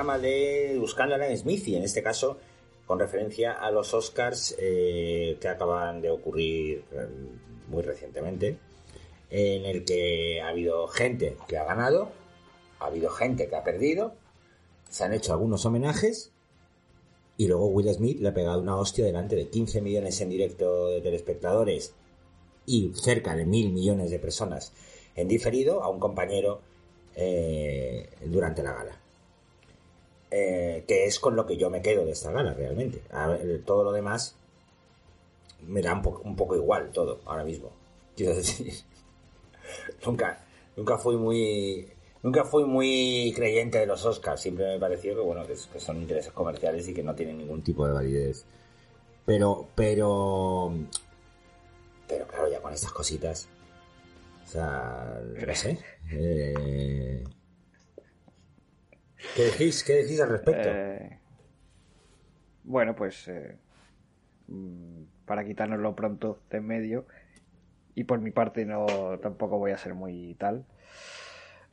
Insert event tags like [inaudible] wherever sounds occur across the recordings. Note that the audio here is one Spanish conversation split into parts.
de Buscando a Alan Smith en este caso con referencia a los Oscars eh, que acaban de ocurrir eh, muy recientemente en el que ha habido gente que ha ganado, ha habido gente que ha perdido, se han hecho algunos homenajes y luego Will Smith le ha pegado una hostia delante de 15 millones en directo de telespectadores y cerca de mil millones de personas en diferido a un compañero eh, durante la gala. Eh, que es con lo que yo me quedo de esta gala realmente. A ver, todo lo demás me da un, po un, poco igual todo ahora mismo. [laughs] Quiero decir, nunca, nunca fui muy, nunca fui muy creyente de los Oscars. Siempre me pareció que bueno, que, que son intereses comerciales y que no tienen ningún tipo de validez. Pero, pero, pero claro, ya con estas cositas. O sea, no sé. [laughs] Eh... ¿Qué decís? ¿Qué decís al respecto? Eh... Bueno, pues eh, para quitárnoslo pronto de en medio y por mi parte no tampoco voy a ser muy tal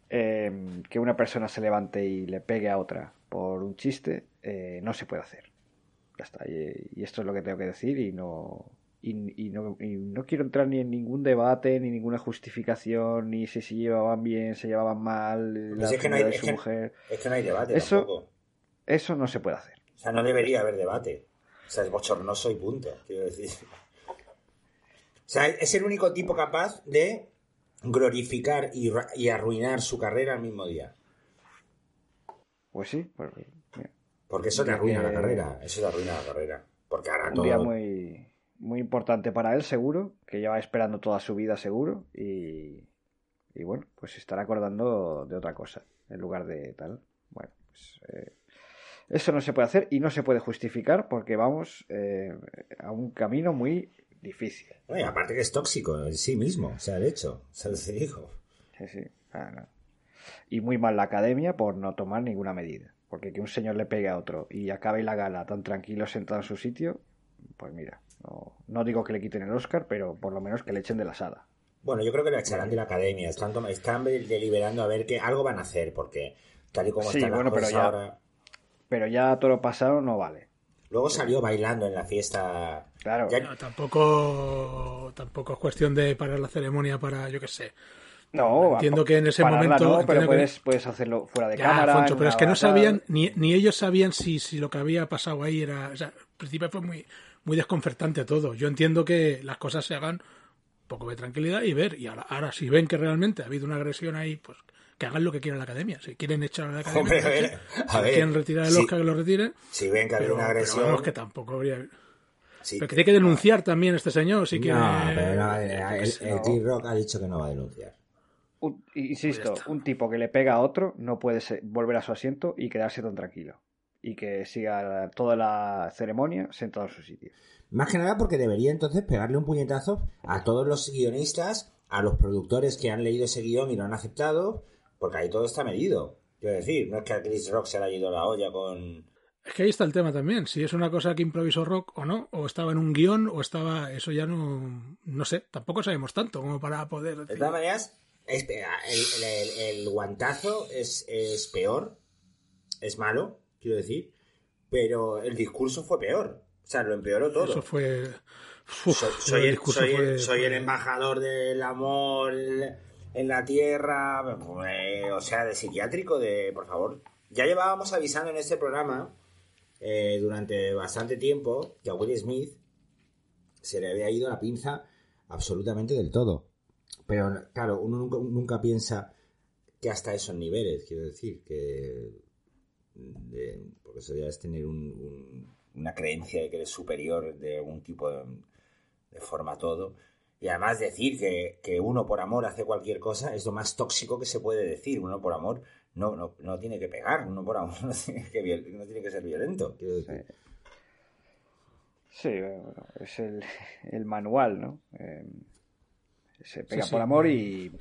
eh, que una persona se levante y le pegue a otra por un chiste eh, no se puede hacer ya está y, esto es lo que tengo que decir y no y, y, no, y, no, quiero entrar ni en ningún debate, ni ninguna justificación, ni si se llevaban bien, se llevaban mal, pues la es, que no hay, de es, su que, mujer. es que no hay debate eso, tampoco. Eso no se puede hacer. O sea, no debería haber debate. O sea, es bochornoso y punto, quiero decir. O sea, es el único tipo capaz de glorificar y, y arruinar su carrera al mismo día. Pues sí, pues, porque eso te arruina la carrera, eso te arruina la carrera. Porque ahora un todo... día muy muy importante para él, seguro, que lleva esperando toda su vida, seguro, y, y bueno, pues se estará acordando de otra cosa, en lugar de tal. Bueno, pues eh, eso no se puede hacer y no se puede justificar porque vamos eh, a un camino muy difícil. Y aparte que es tóxico en sí mismo, o sea, de hecho, se lo dijo. Sí, sí. Ah, no. Y muy mal la academia por no tomar ninguna medida. Porque que un señor le pegue a otro y acabe la gala tan tranquilo sentado en su sitio, pues mira, no, no, digo que le quiten el Oscar, pero por lo menos que le echen de la sala. Bueno, yo creo que le echarán de la academia. Están, están deliberando a ver que algo van a hacer, porque tal y como sí, están bueno, las cosas pero ya, ahora. Pero ya todo lo pasado no vale. Luego salió bailando en la fiesta. Claro. Ya... No, tampoco, tampoco es cuestión de parar la ceremonia para, yo qué sé. No, entiendo que en ese pararla momento. No, pero que... puedes, puedes hacerlo fuera de ya, cámara. Foncho, pero es que no sabían, ni, ni ellos sabían si, si lo que había pasado ahí era. O sea, al principio fue muy, muy desconcertante todo. Yo entiendo que las cosas se hagan un poco de tranquilidad y ver. Y ahora, ahora si ven que realmente ha habido una agresión ahí, pues que hagan lo que quieran la academia. Si quieren echar a la academia, Hombre, a ver, a si ver, quieren retirar el si- Oscar, que lo retiren. Si ven que ha habido Pero, una pero agresión. vamos, que tampoco habría. sí. Pero que tiene que denunciar también este señor. Sí que. No, pero no, el, T-Rock ha dicho que no va a denunciar. Un- insisto, Pues un tipo que le pega a otro no puede se- volver a su asiento y quedarse tan tranquilo. Y que siga toda la ceremonia sentado en su sitio. Más que nada porque debería entonces pegarle un puñetazo a todos los guionistas, a los productores que han leído ese guion y lo han aceptado, porque ahí todo está medido. Quiero decir, no es que a Chris Rock se le haya ido la olla con... Es que ahí está el tema también. Si es una cosa que improvisó Rock o no, o estaba en un guion, o estaba. Eso ya no. No sé, tampoco sabemos tanto como para poder. De decir- todas maneras, pe- el, el- el guantazo es, es peor, es malo, quiero decir, pero el discurso fue peor. O sea, lo empeoró todo. Eso fue. Uf, soy, el soy el, soy embajador del amor en la tierra, pues, o sea, de psiquiátrico, de, por favor. Ya llevábamos avisando en este programa eh, durante bastante tiempo que a Will Smith se le había ido la pinza absolutamente del todo. Pero claro, uno nunca, nunca piensa que hasta esos niveles, quiero decir, que de- porque eso ya es tener un- un- una creencia de que eres superior de algún tipo de, de forma todo. Y además decir que, que uno por amor hace cualquier cosa es lo más tóxico que se puede decir. Uno por amor no, no, no tiene que pegar, uno por amor [laughs] no tiene que, viol- no tiene que ser violento. Quiero decir. Sí, bueno, es el, [laughs] el manual, ¿no? Eh, se pega Sí, sí. por amor y,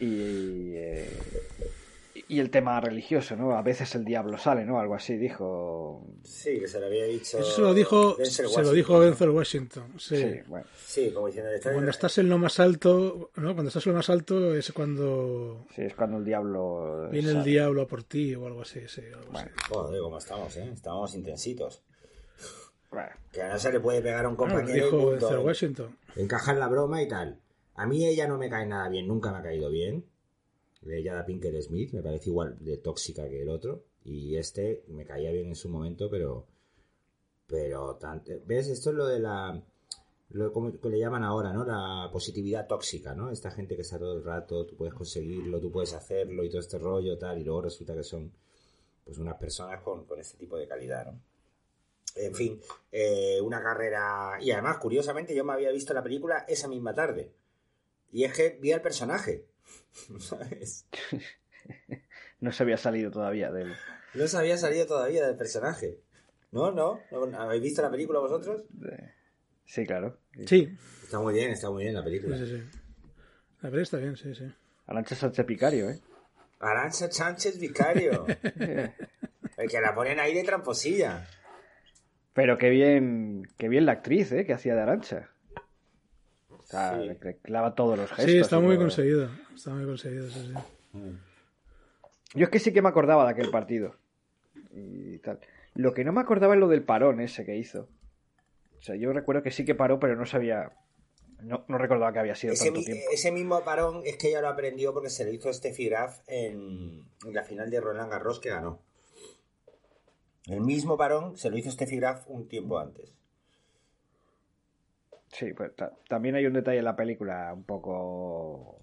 y, eh, y el tema religioso, ¿no? A veces el diablo sale, ¿no? Algo así dijo. Sí, que se lo había dicho. Eso se lo dijo, Denzel se lo Washington, dijo. Denzel Washington. Sí. Sí, bueno. Sí, como diciendo, está- Cuando estás en lo más alto, ¿no? Cuando estás en lo más alto es cuando Sí, es cuando el diablo. viene el diablo a por ti o algo así. Sí, algo Bueno. así. Joder, cómo estamos, ¿eh? Estamos intensitos. Bueno, Que no se le puede pegar a un Bueno, compañero y dijo punto. Denzel Washington. encaja en la broma y tal. A mí ella no me cae nada bien, nunca me ha caído bien. Ella da Pinker Smith, me parece igual de tóxica que el otro. Y este me caía bien en su momento, pero. Pero tanto. ¿Ves? Esto es lo de la. Lo, como le llaman ahora, ¿no? La positividad tóxica, ¿no? Esta gente que está todo el rato, tú puedes conseguirlo, tú puedes hacerlo y todo este rollo, tal. Y luego resulta que son. Pues unas personas con, con este tipo de calidad, ¿no? En fin, eh, una carrera. Y además, curiosamente, yo me había visto la película esa misma tarde. Y es que vi al personaje. ¿Sabes? [laughs] no se había salido todavía del. No se había salido todavía del personaje. ¿No? ¿No? ¿Habéis visto la película vosotros? de- Sí, claro. Sí, Está muy bien, está muy bien la sí, película. sí, sí. La verdad está bien, sí, sí. Arancha Sánchez Picario, ¿eh? Arancha Sánchez Vicario. [laughs] El que la ponen ahí de tramposilla. Pero qué bien, qué bien la actriz, ¿eh? Que hacía de Arancha. O sea, Sí. clava todos los gestos. Sí, está muy conseguido. Está muy conseguido, sí, sí. Yo es que sí que me acordaba de aquel partido. Y tal. Lo que no me acordaba es lo del parón ese que hizo. O sea, yo recuerdo que sí que paró, pero no sabía. No, no recordaba que había sido Ese, tanto mi- tiempo. ese mismo parón es que ella lo aprendió porque se le hizo Steffi Graf en, en la final de Roland Garros que ganó. El mismo parón se lo hizo Steffi Graf un tiempo antes. Sí, pues ta- también hay un detalle en la película un poco.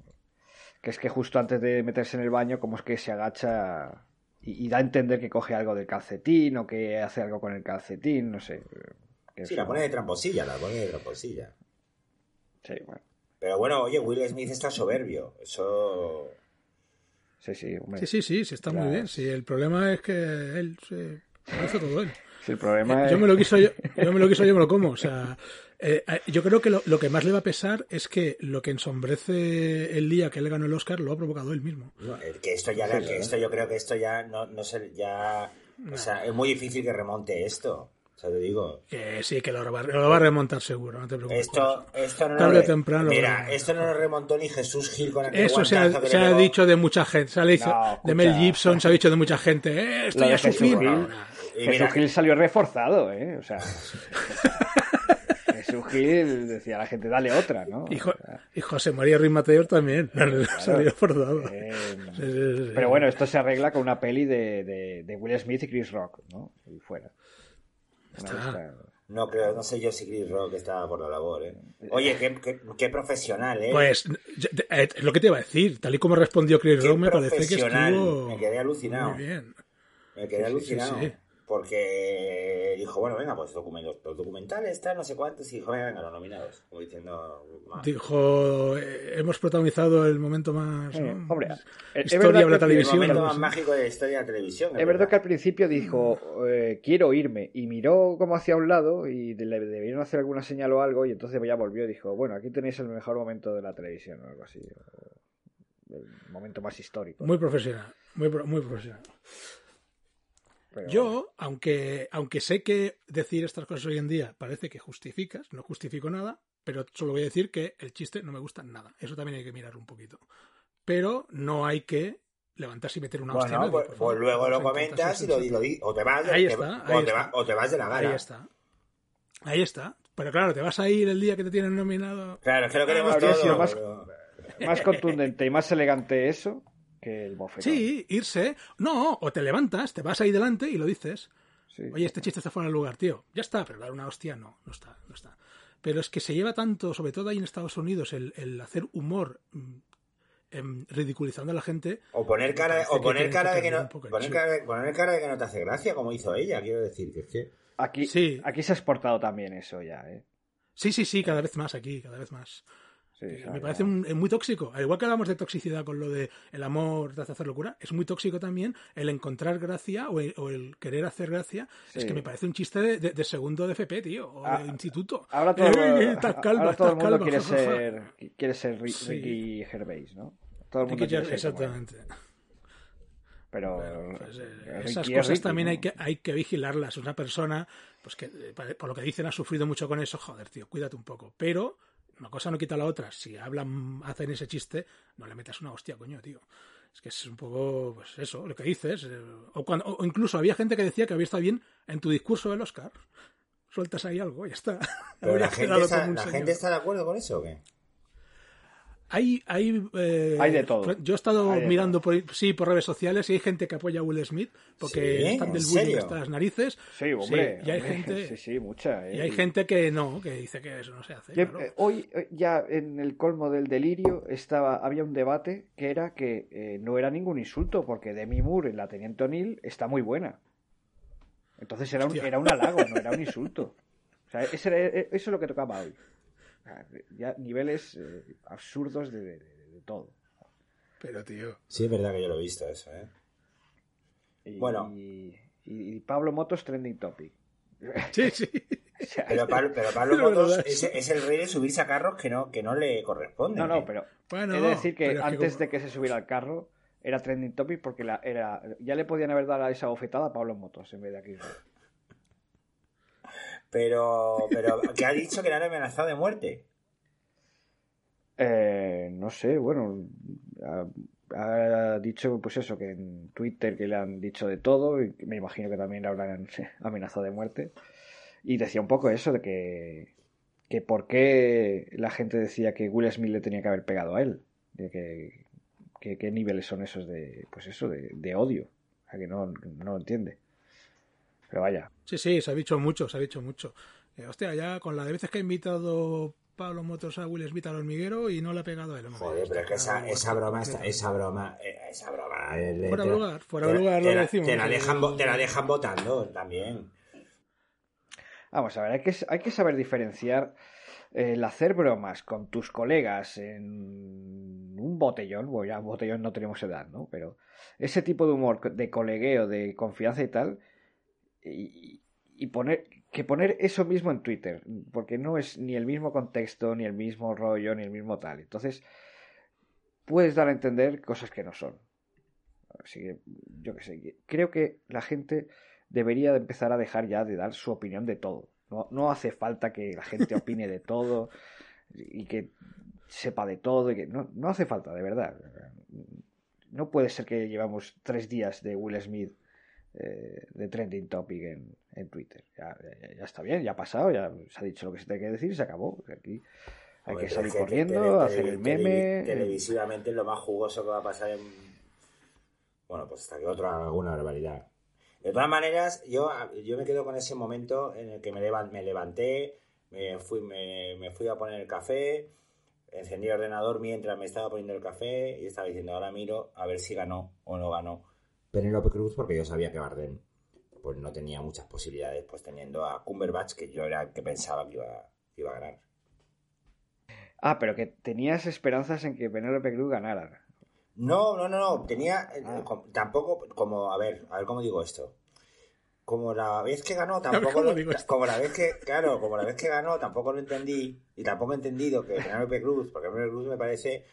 Que es que justo antes de meterse en el baño, como es que se agacha y, y da a entender que coge algo del calcetín o que hace algo con el calcetín, no sé. que Sí, eso- la pone de tramposilla, la pone de tramposilla. Sí, bueno. Pero bueno, oye, Will Smith está soberbio. Eso. Sí, sí, hombre. Sí, sí, sí, sí, está muy bien. Sí, el problema es que él se lo hace todo él. Sí, el problema es. Yo me lo [laughs] quiso, yo, yo me lo quiso, yo me lo como. O sea, eh, eh, yo creo que lo, lo que más le va a pesar es que lo que ensombrece el día que él ganó el Oscar lo ha provocado él mismo. no, que esto ya, Sí, que esto yo creo que esto ya no, no sé, ya. O sea, es muy difícil que remonte esto. O sea, te digo. Que sí, que lo va, lo va a remontar seguro, no te preocupes. Esto, esto no Tarde o temprano lo Mira, esto no lo remontó ni Jesús Gil con aquel Eso se ha, que se ha dicho de mucha gente. Se ha dicho No, de Mel. Gibson, se ha dicho de mucha gente. Eh, esto ya es su fin. Y Jesús mira, Gil salió reforzado, ¿eh? O sea. [laughs] Jesús Gil decía a la gente, dale otra, ¿no? Y, Jo- y José María Ruiz Mateo también. [laughs] Salió forzado. eh, Sí, sí, sí, sí. Pero bueno, esto se arregla con una peli de, de, de Will Smith y Chris Rock, ¿no? Y fuera. Está. No creo, no sé yo si Chris Rock estaba por la labor, ¿eh? Oye, qué, qué, qué profesional, ¿eh? Pues eh, es lo que te iba a decir. Tal y como respondió Chris qué Rock, me parece que profesional. estuvo Me quedé alucinado. muy bien. Me quedé Sí, sí, alucinado. Porque dijo, bueno, venga, pues documentos, los documentales, tal, no sé cuántos, y dijo, venga, venga, los nominados. Como diciendo. Dijo, eh, hemos protagonizado el momento más Eh, ¿no? hombre, es historia de la que- el televisión. momento más mágico de la historia de la televisión. Es verdad que al principio dijo, eh, quiero irme, y miró como hacia un lado y le debieron hacer alguna señal o algo, y entonces ya volvió y dijo, bueno, aquí tenéis el mejor momento de la televisión o algo así. El momento más histórico. Muy profesional, muy, pro- muy profesional. Pero- Yo, aunque, aunque sé que decir estas cosas hoy en día parece que justificas, no justifico nada, pero solo voy a decir que el chiste no me gusta nada. Eso también hay que mirar un poquito. pero no hay que levantarse y meter una hostia. Bueno, pues, pues luego lo comentas y lo, di- o te vas de, Ahí te- está, o, ahí te está. va- o te vas de la gana. Ahí está. Ahí está. Pero claro, te vas a ir el día que te tienen nominado. Claro, es que lo todo. sido más- Más contundente y más elegante eso que el bofetón. Sí, irse. No, o te levantas, te vas ahí delante y lo dices. Sí. Oye, este chiste está fuera de lugar, tío. Ya está, pero dar una hostia no, no está, no está. Pero es que se lleva tanto, sobre todo ahí en Estados Unidos, el, el hacer humor mm, em, ridiculizando a la gente. O poner cara, o poner cara de que no, poner cara, de- poner cara de que no te hace gracia, como hizo ella, quiero decir, que es que Aquí, Sí. aquí se ha exportado también eso ya, ¿eh? Sí, sí, sí, cada vez más aquí, cada vez más. Sí, o sea, Me ya- parece un- eh, muy tóxico. Al igual que hablamos de toxicidad con lo de el amor te hace hacer locura, es muy tóxico también el encontrar gracia o el, o el querer hacer gracia. Es Sí. que me parece un chiste de, de- de segundo de FP, tío, o Ah, de instituto. Ahora todo, Eh, estás calva, ahora todo el mundo calva, quiere ja, ja, ja. ser, [laughs] quiere ser Ri- Sí. Ricky Gervais, ¿no? Todo el mundo Ricky quiere ser exactamente. Pero Pues, eh, Ricky esas es cosas Ricky, también ¿no? hay que hay que vigilarlas. Una persona, pues que eh, por lo que dicen ha sufrido mucho con eso, joder, tío, cuídate un poco. Pero una cosa no quita la otra. Si hablan, hacen ese chiste, no le metas una hostia, coño, tío. Es que es un poco, pues eso, lo que dices. eh, O, cuando, o incluso había gente que decía que había estado bien en tu discurso del Oscar. Sueltas ahí algo, ya está. [laughs] Pero la gente, está, la gente está de acuerdo con eso o qué? Hay, hay, eh, Hay de todo. Yo he estado mirando por, sí, por redes sociales y hay gente que apoya a Will Smith porque ¿Sí? están del ¿En bullying hasta las narices. Sí, hombre. y hay hombre, gente, Sí, sí, mucha. ¿eh? y hay gente que no, que dice que eso no se hace. Yo, claro. eh, hoy ya en el colmo del delirio estaba había un debate que era que no era ningún insulto porque Demi Moore en la Teniente O'Neill está muy buena. Entonces era un, Hostia. era un halago, no era un insulto. O sea, ese era- eso es lo que tocaba hoy. Ya niveles eh, absurdos de, de- de- de todo. Pero, tío. Sí, es verdad que yo lo he visto eso, ¿eh? Y, Bueno. y, y Pablo Motos trending topic. [laughs] Sí, sí. [laughs] O sea, Pero, Pablo, pero Pablo [laughs] Pero Motos es, es el rey de subirse a carros que no, que no le corresponden. No, no, pero Bueno, he de decir que antes como- de que se subiera al carro era trending topic porque la, era, ya le podían haber dado esa bofetada a Pablo Motos en vez de a Chris Rock. Pero, pero que ha dicho que le han amenazado de muerte. Eh, no sé, bueno, ha, dicho pues eso, que en Twitter que le han dicho de todo y me imagino que también le habrán [laughs] amenazado de muerte. Y decía un poco eso de que, que por qué la gente decía que Will Smith le tenía que haber pegado a él. De que, que- qué niveles son esos de, pues eso, de, de odio. O sea, que no, no lo entiende. Pero vaya, Sí, sí, se ha dicho mucho, se ha dicho mucho. Eh, hostia, ya con la de veces que ha invitado Pablo Motos a Will Smith al hormiguero y no le ha pegado a él. hombre. Joder, pero es que esa, esa broma, está- esa broma, eh, esa broma. eh, Fuera de lugar, fuera de lugar te lo la- decimos. Te la dejan, vo- te la Eh, dejan votando también. Vamos a ver, hay que, hay que saber diferenciar eh, el hacer bromas con tus colegas en un botellón, bueno, ya botellón no tenemos edad, ¿no? Pero ese tipo de humor de colegueo, de confianza y tal, y, y poner que poner eso mismo en Twitter, porque no es ni el mismo contexto, ni el mismo rollo, ni el mismo tal. Entonces, puedes dar a entender cosas que no son. Así que, yo qué sé, creo que la gente debería de empezar a dejar ya de dar su opinión de todo. No, no hace falta que la gente [laughs] opine de todo y que sepa de todo. Y que, no, no hace falta, de verdad. No puede ser que llevamos tres días de Will Smith eh, de trending topic en, en Twitter. Ya, ya- ya está bien, ya ha pasado, ya se ha dicho lo que se tiene que decir y se acabó. Aquí hay que salir que corriendo, tele- hacer tele- el meme. tele- televisivamente es lo más jugoso que va a pasar en. Bueno, pues hasta que otra alguna barbaridad. De todas maneras, yo, yo me quedo con ese momento en el que me, levan- me levanté, me fui, me, me fui a poner el café, encendí el ordenador mientras me estaba poniendo el café y estaba diciendo, ahora miro a ver si ganó o no ganó Penélope Cruz, porque yo sabía que Bardem pues no tenía muchas posibilidades, pues teniendo a Cumberbatch, que yo era el que pensaba que iba, que iba a ganar. Ah, pero que tenías esperanzas en que Penélope Cruz ganara. No, no, no, no. Tenía. eh, Ah. com- Tampoco. Como. A ver, a ver cómo digo esto. Como la vez que ganó, [laughs] tampoco. lo- como la vez que. Claro, como la vez que ganó, tampoco lo entendí. Y tampoco he entendido que Penélope Cruz. Porque Penélope Cruz me parece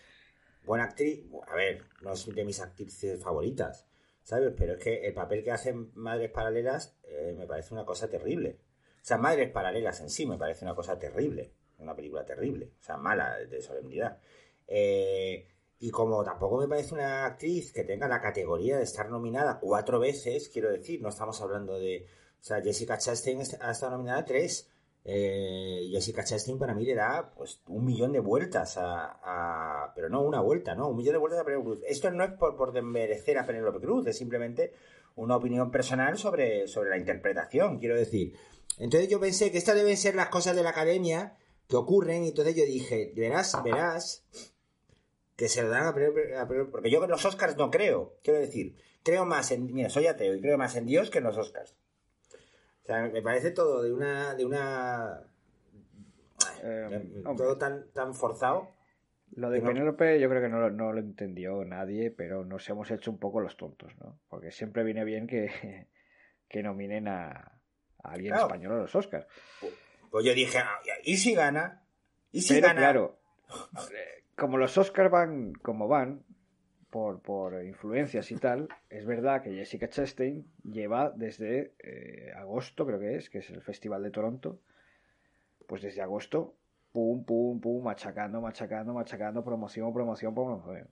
buena actriz. A ver, no es de mis actrices favoritas. ¿Sabes? Pero es que el papel que hacen Madres Paralelas eh, me parece una cosa terrible. O sea, Madres Paralelas en sí me parece una cosa terrible. Una película terrible. O sea, mala de solemnidad. Eh, Y como tampoco me parece una actriz que tenga la categoría de estar nominada cuatro veces, quiero decir, no estamos hablando de... O sea, Jessica Chastain ha estado nominada tres. Eh, Jessica Chastain para mí le da pues un millón de vueltas a, Pero no una vuelta, ¿no? Un millón de vueltas a Penélope Cruz. Esto no es por, por desmerecer a Penélope Cruz, es simplemente una opinión personal sobre, sobre la interpretación, quiero decir. Entonces yo pensé que estas deben ser las cosas de la academia que ocurren, y entonces yo dije, verás, verás, que se lo dan a Penélope, porque yo en los Oscars no creo, quiero decir, creo más en, mira, soy ateo y creo más en Dios que en los Oscars. O sea, me parece todo de una, de una, eh, todo tan, tan forzado. Lo de Penélope yo creo que no, no, lo entendió nadie, pero nos hemos hecho un poco los tontos, ¿no? Porque siempre viene bien que, [laughs] que nominen a, a alguien español a los Oscars. Pues yo dije, ah, ¿y si gana? ¿Y si pero, gana? claro, [laughs] como los Oscars van como van, por, por, influencias y tal, es verdad que Jessica Chastain lleva desde eh, agosto, creo que es, que es el Festival de Toronto, pues desde agosto pum, pum, pum, machacando, machacando, machacando, promoción, promoción, promoción.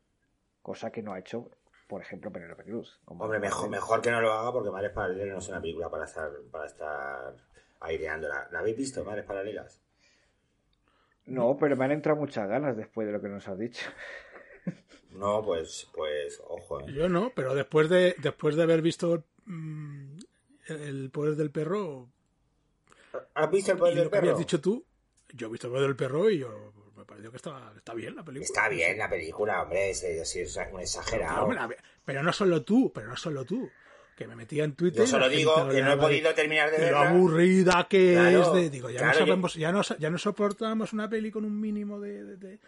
Cosa que no ha hecho, por ejemplo, Penélope Cruz. Hombre, mejor, mejor que no lo haga porque Mares Paralelas no es una película para estar, para estar aireándola. ¿La habéis visto, Mares Paralelas? No, pero me han entrado muchas ganas después de lo que nos has dicho. No, pues, pues, ojo. ¿eh? Yo no, pero después de, después de haber visto mm, el poder del perro. ¿Has visto el poder del perro? habías dicho tú, yo he visto el del perro y yo me pareció que está, está bien la película. Está bien la película, hombre, es, es, un exagerado. Pero, no solo tú, pero no solo tú. Que me metía en Twitter. Yo solo digo que no he podido terminar de verla. Lo aburrida que es de. Digo, ya, no sabemos, ya, no, ya no soportamos una peli con un mínimo de, de, de,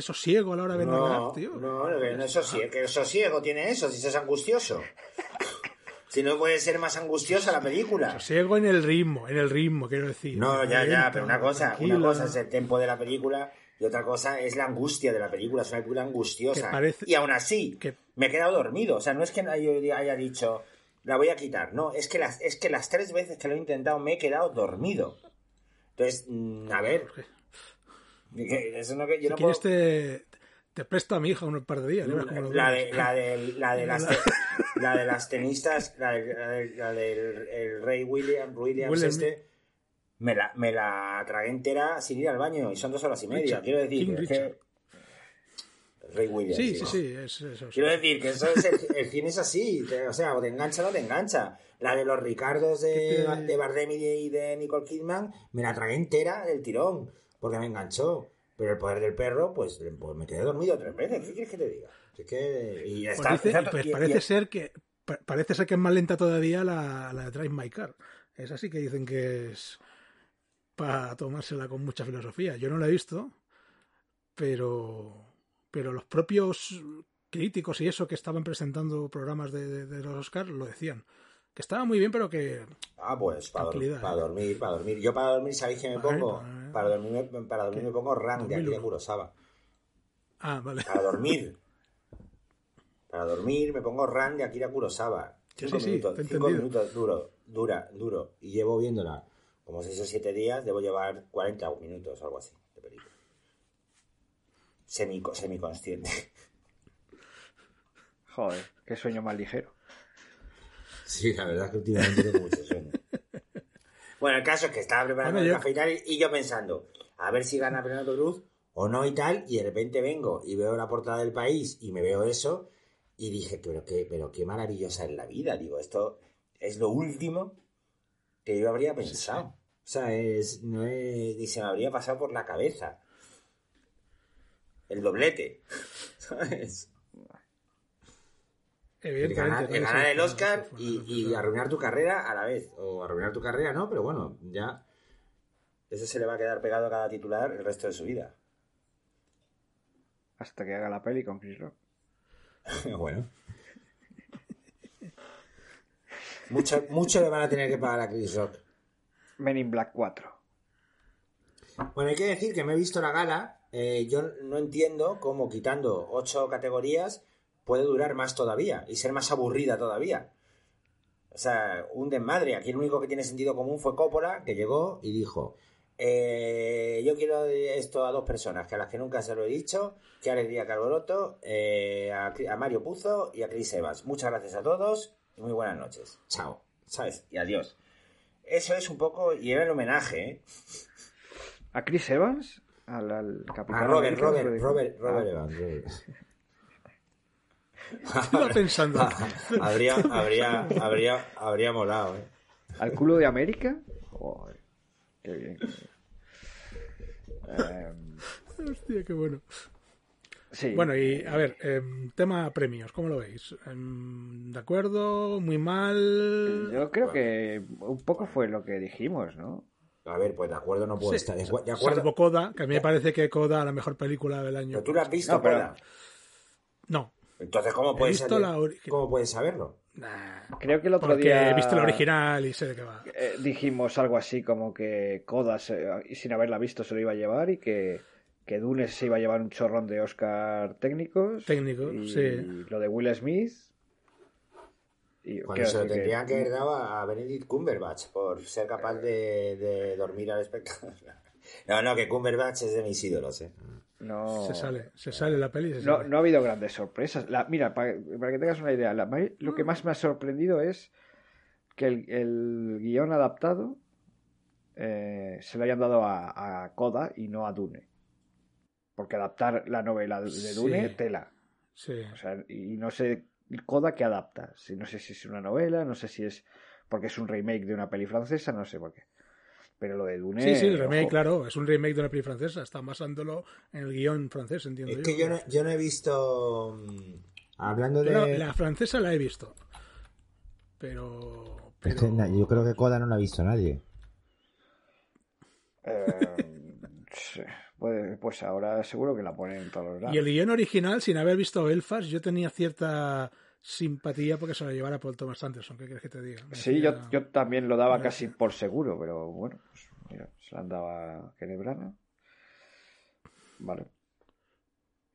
sosiego a la hora de no, tío. No, no, no sosiego, que sosiego tiene eso, si es angustioso. [laughs] Si no puede ser más angustiosa la película. Sosiego en el ritmo, en el ritmo, quiero decir. No, ya, ya, pero una cosa, una cosa es el tempo de la película y otra cosa es la angustia de la película. Es una película angustiosa. Y aún así, me he quedado dormido. O sea, no es que yo haya dicho, la voy a quitar. No, es que las, es que las tres veces que lo he intentado me he quedado dormido. Entonces, mm, a ver. Eso no que yo no puedo... te, te presto a mi hija un par de días. La, de, la, de, la de las [laughs] la de las tenistas, la, de, la, del el rey William, Williams este, me la, me la tragué entera sin ir al baño y son dos horas y media. Quiero decir que, rey William. Sí, sí, sí. es, eso, Quiero decir que eso es el, cine es así. o sea, o te engancha o no te engancha. La de los Ricardos de, de Bardem y de Nicole Kidman me la tragué entera del tirón porque me enganchó. Pero el poder del perro, pues, pues me quedé dormido tres veces. ¿Qué quieres que te diga? que, y pues está, pues parece ser que parece ser que es más lenta todavía la, la de Drive My Car. Es así que dicen que es para tomársela con mucha filosofía. Yo no la he visto, pero pero los propios críticos y eso que estaban presentando programas de, de, los Oscars lo decían. Que estaba muy bien, pero que. Ah, pues para, para dormir, para dormir. Yo para dormir, ¿sabéis que me pongo? Para dormir, para dormir me pongo Rank de aquí de Kurosawa. Ah, vale. Para dormir. [laughs] Para dormir me pongo Run de Akira Kurosawa. Cinco minutos, cinco minutos duro, dura, duro. Y llevo viéndola como 6 o 7 días, debo llevar 40 minutos o algo así de película. Semi, semiconsciente. Joder, qué sueño más ligero. Sí, la verdad es que últimamente tengo mucho sueño. [laughs] bueno, el caso es que estaba preparando el café y tal, y yo pensando, a ver si gana Fernando Cruz o no y tal, y de repente vengo y veo la portada del país y me veo eso, y dije, pero qué, pero qué maravillosa es la vida. Digo, esto es lo último que yo habría pensado. O sea, es, no es, ni se me habría pasado por la cabeza. El doblete. [laughs] ¿Sabes? El ganar, el, Oscar y, y, arruinar tu carrera a la vez. O arruinar tu carrera, no, pero bueno, ya. Eso se le va a quedar pegado a cada titular el resto de su vida. Hasta que haga la peli con Chris Rock. [laughs] bueno. Mucho, mucho le van a tener que pagar a Chris Rock. Men in Black 4. Bueno, hay que decir que me he visto la gala. Eh, yo no entiendo cómo quitando ocho categorías puede durar más todavía y ser más aburrida todavía. O sea, un desmadre. Aquí el único que tiene sentido común fue Coppola, que llegó y dijo: eh, yo quiero esto a dos personas, que a las que nunca se lo he dicho, que Alegría Carboroto, eh, a, a Mario Puzo y a Chris Evans. Muchas gracias a todos y muy buenas noches. Chao. ¿Sabes? Y adiós. Eso es un poco, y era el homenaje, ¿eh? ¿A Chris Evans? Al, al capitán A Robert, Robert. Robert, Robert Ah, Evans. Robert. [laughs] [laughs] Estaba pensando. habría, habría, habría, habría molado, ¿eh? ¿Al culo de América? Joder, qué bien. bien. Em, Hostia, qué bueno. sí. Bueno, y a ver, em, tema premios, ¿cómo lo veis? Em, ¿De acuerdo? ¿Muy mal? Yo creo que un poco fue lo que dijimos, ¿no? A ver, pues de acuerdo no puedo Sí, estar. De acu- de acuerdo. Salvo Coda, que a mí me parece que Coda la mejor película del año. ¿Pero tú la has visto, No, pero-? No. Entonces, ¿cómo visto la ¿cómo puedes saberlo? Nah, Creo que el otro porque día he visto la original y sé de qué va. eh, dijimos algo así como que Koda, se- y sin haberla visto, se lo iba a llevar y que, que Dune se iba a llevar un chorrón de Oscar técnicos. Técnicos, y sí. lo de Will Smith. Y Cuando se lo que- tendrían que haber dado a Benedict Cumberbatch por ser capaz de, de dormir al espectador. [laughs] No, no, que Cumberbatch es de mis ídolos, ¿eh? No, Se sale, se sale la peli. Se no, sale. no ha habido grandes sorpresas. La- mira, para, para que tengas una idea, la lo que más me ha sorprendido es que el, el guion adaptado eh, se lo hayan dado a, a Koda y no a Dune. Porque adaptar la novela de Sí. Dune, tela. Sí. O sea, y no sé Koda que adapta. Si, no sé si es una novela, no sé si es porque es un remake de una peli francesa, no sé por qué. Pero lo de Dune. Sí, sí, el remake, ojo. claro, es un remake de una peli francesa. Están basándolo en el guion francés, entiendo Es yo. que yo no, yo no he visto. mm, Hablando de. la, la francesa la he visto. Pero. Es que yo creo que Coda no la ha visto nadie. Eh, pues, pues ahora seguro que la ponen en todos los lados. Y el guion original, sin haber visto Belfast, yo tenía cierta simpatía porque se la llevara Paul Thomas Anderson. ¿Qué quieres que te diga? Me Sí, yo, yo también lo daba me casi por seguro, pero bueno, pues mira, se la andaba Genebrana. Vale.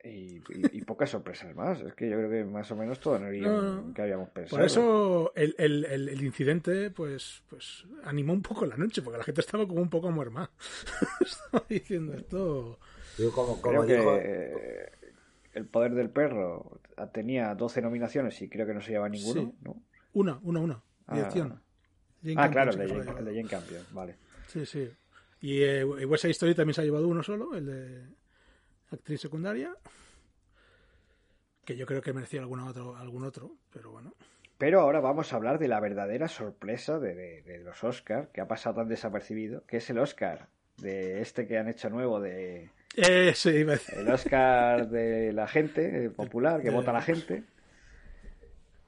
Y, y- y pocas sorpresas más. Es que yo creo que más o menos todo en el guion No, no. que habíamos pensado. Por eso el, el, el, el incidente, pues, pues animó un poco la noche, porque la gente estaba como un poco muerma. [laughs] estaba diciendo esto. Yo como, como dijo. eh, El Poder del Perro tenía 12 nominaciones y creo que no se lleva ninguno, Sí. ¿no? Una, una, una. Ah. Dirección. Ah, claro, el de, Jane, ha el de llevado. Jane Campion, vale. Sí, sí. Y, eh, West Side Story también se ha llevado uno solo, el de actriz secundaria. Que yo creo que merecía alguna otro, algún otro, pero bueno. Pero ahora vamos a hablar de la verdadera sorpresa de, de- de los Oscar, que ha pasado tan desapercibido, que es el Oscar de este que han hecho nuevo, de Eh, sí, iba a decir. el Oscar de la gente, eh, popular, que vota la gente,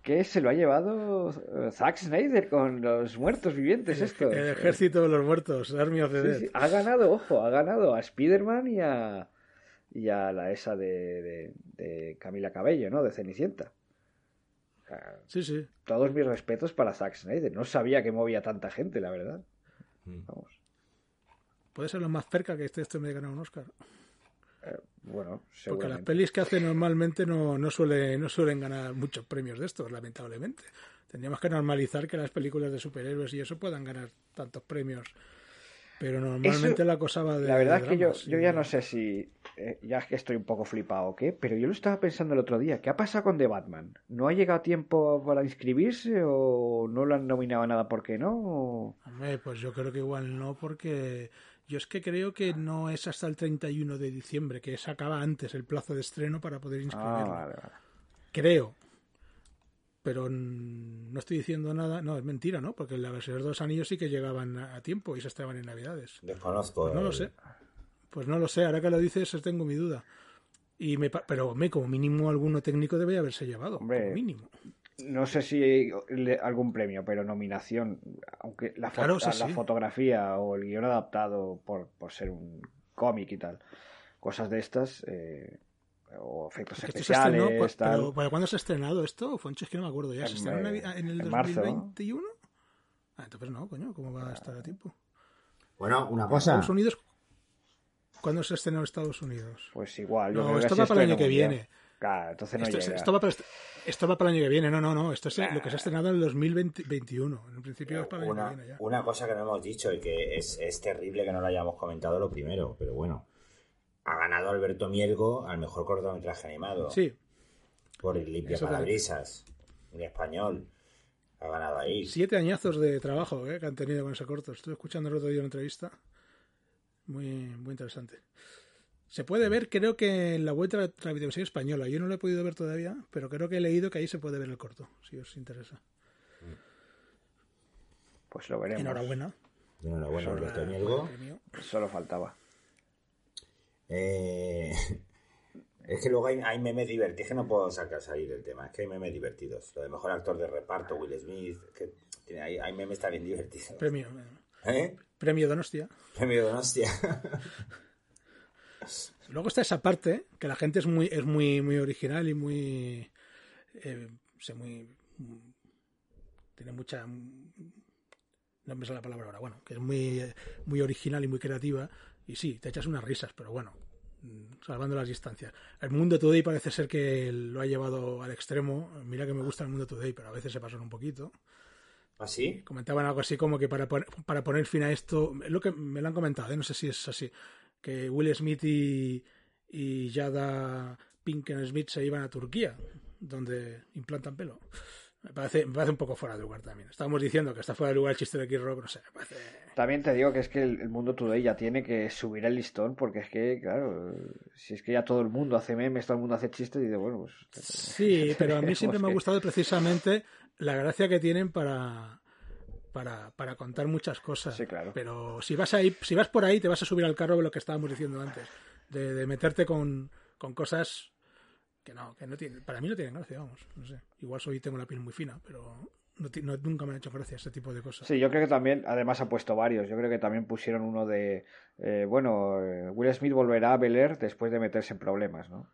que se lo ha llevado eh, Zack Snyder con los muertos vivientes El, estos. el ejército de los muertos, Army of the Sí, Dead. sí, Ha ganado, ojo, ha ganado a Spider-Man y a, y a la esa de, de- de Camila Cabello, ¿no? De Cenicienta. O sea, Sí, sí. todos mis respetos para Zack Snyder. No sabía que movía tanta gente, la verdad. Mm. Vamos. Puede ser lo más cerca que esté esto de ganar un Oscar. Bueno, Porque las pelis que hace normalmente no, no, suele, no suelen ganar muchos premios de estos, lamentablemente. Tendríamos que normalizar que las películas de superhéroes y eso puedan ganar tantos premios. Pero normalmente Eso- la cosa va de. La verdad de es que yo, dramas, yo ya no sé si. eh, ya es que estoy un poco flipado o qué, pero yo lo estaba pensando el otro día. ¿Qué ha pasado con The Batman? ¿No ha llegado tiempo para inscribirse o no lo han nominado a nada porque no? O- Hombre, pues yo creo que igual no, porque yo es que creo que no es hasta el 31 de diciembre, que se acaba antes el plazo de estreno para poder inscribirlo. Ah, vale, vale. Creo. Pero no estoy diciendo nada. No, es mentira, ¿no? Porque la versión de los dos anillos sí que llegaban a tiempo y se estaban en Navidades. Desconozco. Pues no lo el- sé. Pues no lo sé. Ahora que lo dices, tengo mi duda. Y me, pero hombre, como mínimo alguno técnico debe haberse llevado. Hombre, como mínimo. No sé si algún premio, pero nominación. Aunque la, fo- Claro, sí, la sí. fotografía o el guion adaptado por, por ser un cómic y tal. Cosas de estas. eh, o efectos Porque esto se estrenó, especiales, tal. pero, ¿para cuándo se ha estrenado esto? Foncho, es que no me acuerdo ya. ¿Se En, estrenó en, el en marzo. 2021? Ah, entonces no, coño. ¿Cómo va a estar a tiempo? Bueno, una cosa. Estados Unidos. ¿Cuándo se estrenó en Estados Unidos? Pues igual. yo No, creo que esto sí va para el año que viene. Claro, entonces no esto, llega. esto va para est- esto va para el año que viene. No, no, no. Esto es lo que se ha estrenado en el 2021. En principio es para el año que viene ya. una cosa que no hemos dicho y que es, es terrible que no lo hayamos comentado lo primero, pero bueno. Ha ganado Alberto Mielgo al mejor cortometraje animado. Sí, Por el Limpia Parabrisas. En español. Ha ganado ahí. siete añazos de trabajo eh, que han tenido con ese corto. Estuve escuchando el otro día una entrevista. Muy, muy interesante. Se puede ver, creo que en la web de la televisión española. Yo no lo he podido ver todavía, pero creo que he leído que ahí se puede ver el corto, si os interesa. Pues lo veremos. Enhorabuena. Enhorabuena, Sobre- Alberto Mielgo. premio. Solo faltaba. Eh, [laughs] es que luego hay, hay memes divertidos. Es que no puedo sacar salir del tema. Es que hay memes divertidos. Lo de mejor actor de reparto, Will Smith. Que tiene- hay, hay memes también divertidos. Premio. ¿Eh? Premio Donostia. Premio Donostia. [laughs] Luego está esa parte que la gente es muy, es muy, muy original y muy, eh, sé, muy, tiene mucha, no me sale la palabra ahora, bueno, que es muy, muy original y muy creativa y sí, te echas unas risas, pero bueno, mm, salvando las distancias. El Mundo Today parece ser que lo ha llevado al extremo. Mira que me gusta el Mundo Today, pero a veces se pasan un poquito. ¿Así? Comentaban algo así como que para, para poner fin a esto, es lo que me lo han comentado, ¿eh? no sé si es así, que Will Smith y, y Jada Pinkett Smith se iban a Turquía, donde implantan pelo. Me parece, me parece un poco fuera de lugar también. Estábamos diciendo que está fuera de lugar el chiste de Kid Rock, no sé, me parece... También te digo que es que el, el mundo today ya tiene que subir el listón, porque es que, claro, si es que ya todo el mundo hace memes, todo el mundo hace chistes, y dice, bueno, pues. Sí, pero a mí siempre me ha [laughs] gustado precisamente la gracia que tienen para, para, para contar muchas cosas. Sí, claro. Pero si vas ahí, si vas por ahí, te vas a subir al carro de lo que estábamos diciendo antes, de, de meterte con, con cosas que no, que no tienen, para mí no tienen gracia, vamos, no sé. Igual soy tengo la piel muy fina, pero no, no- nunca me han hecho gracia ese tipo de cosas. Sí, yo creo que también, además ha puesto varios. Yo creo que también pusieron uno de, eh, bueno, eh, Will Smith volverá a Bel Air después de meterse en problemas, ¿no?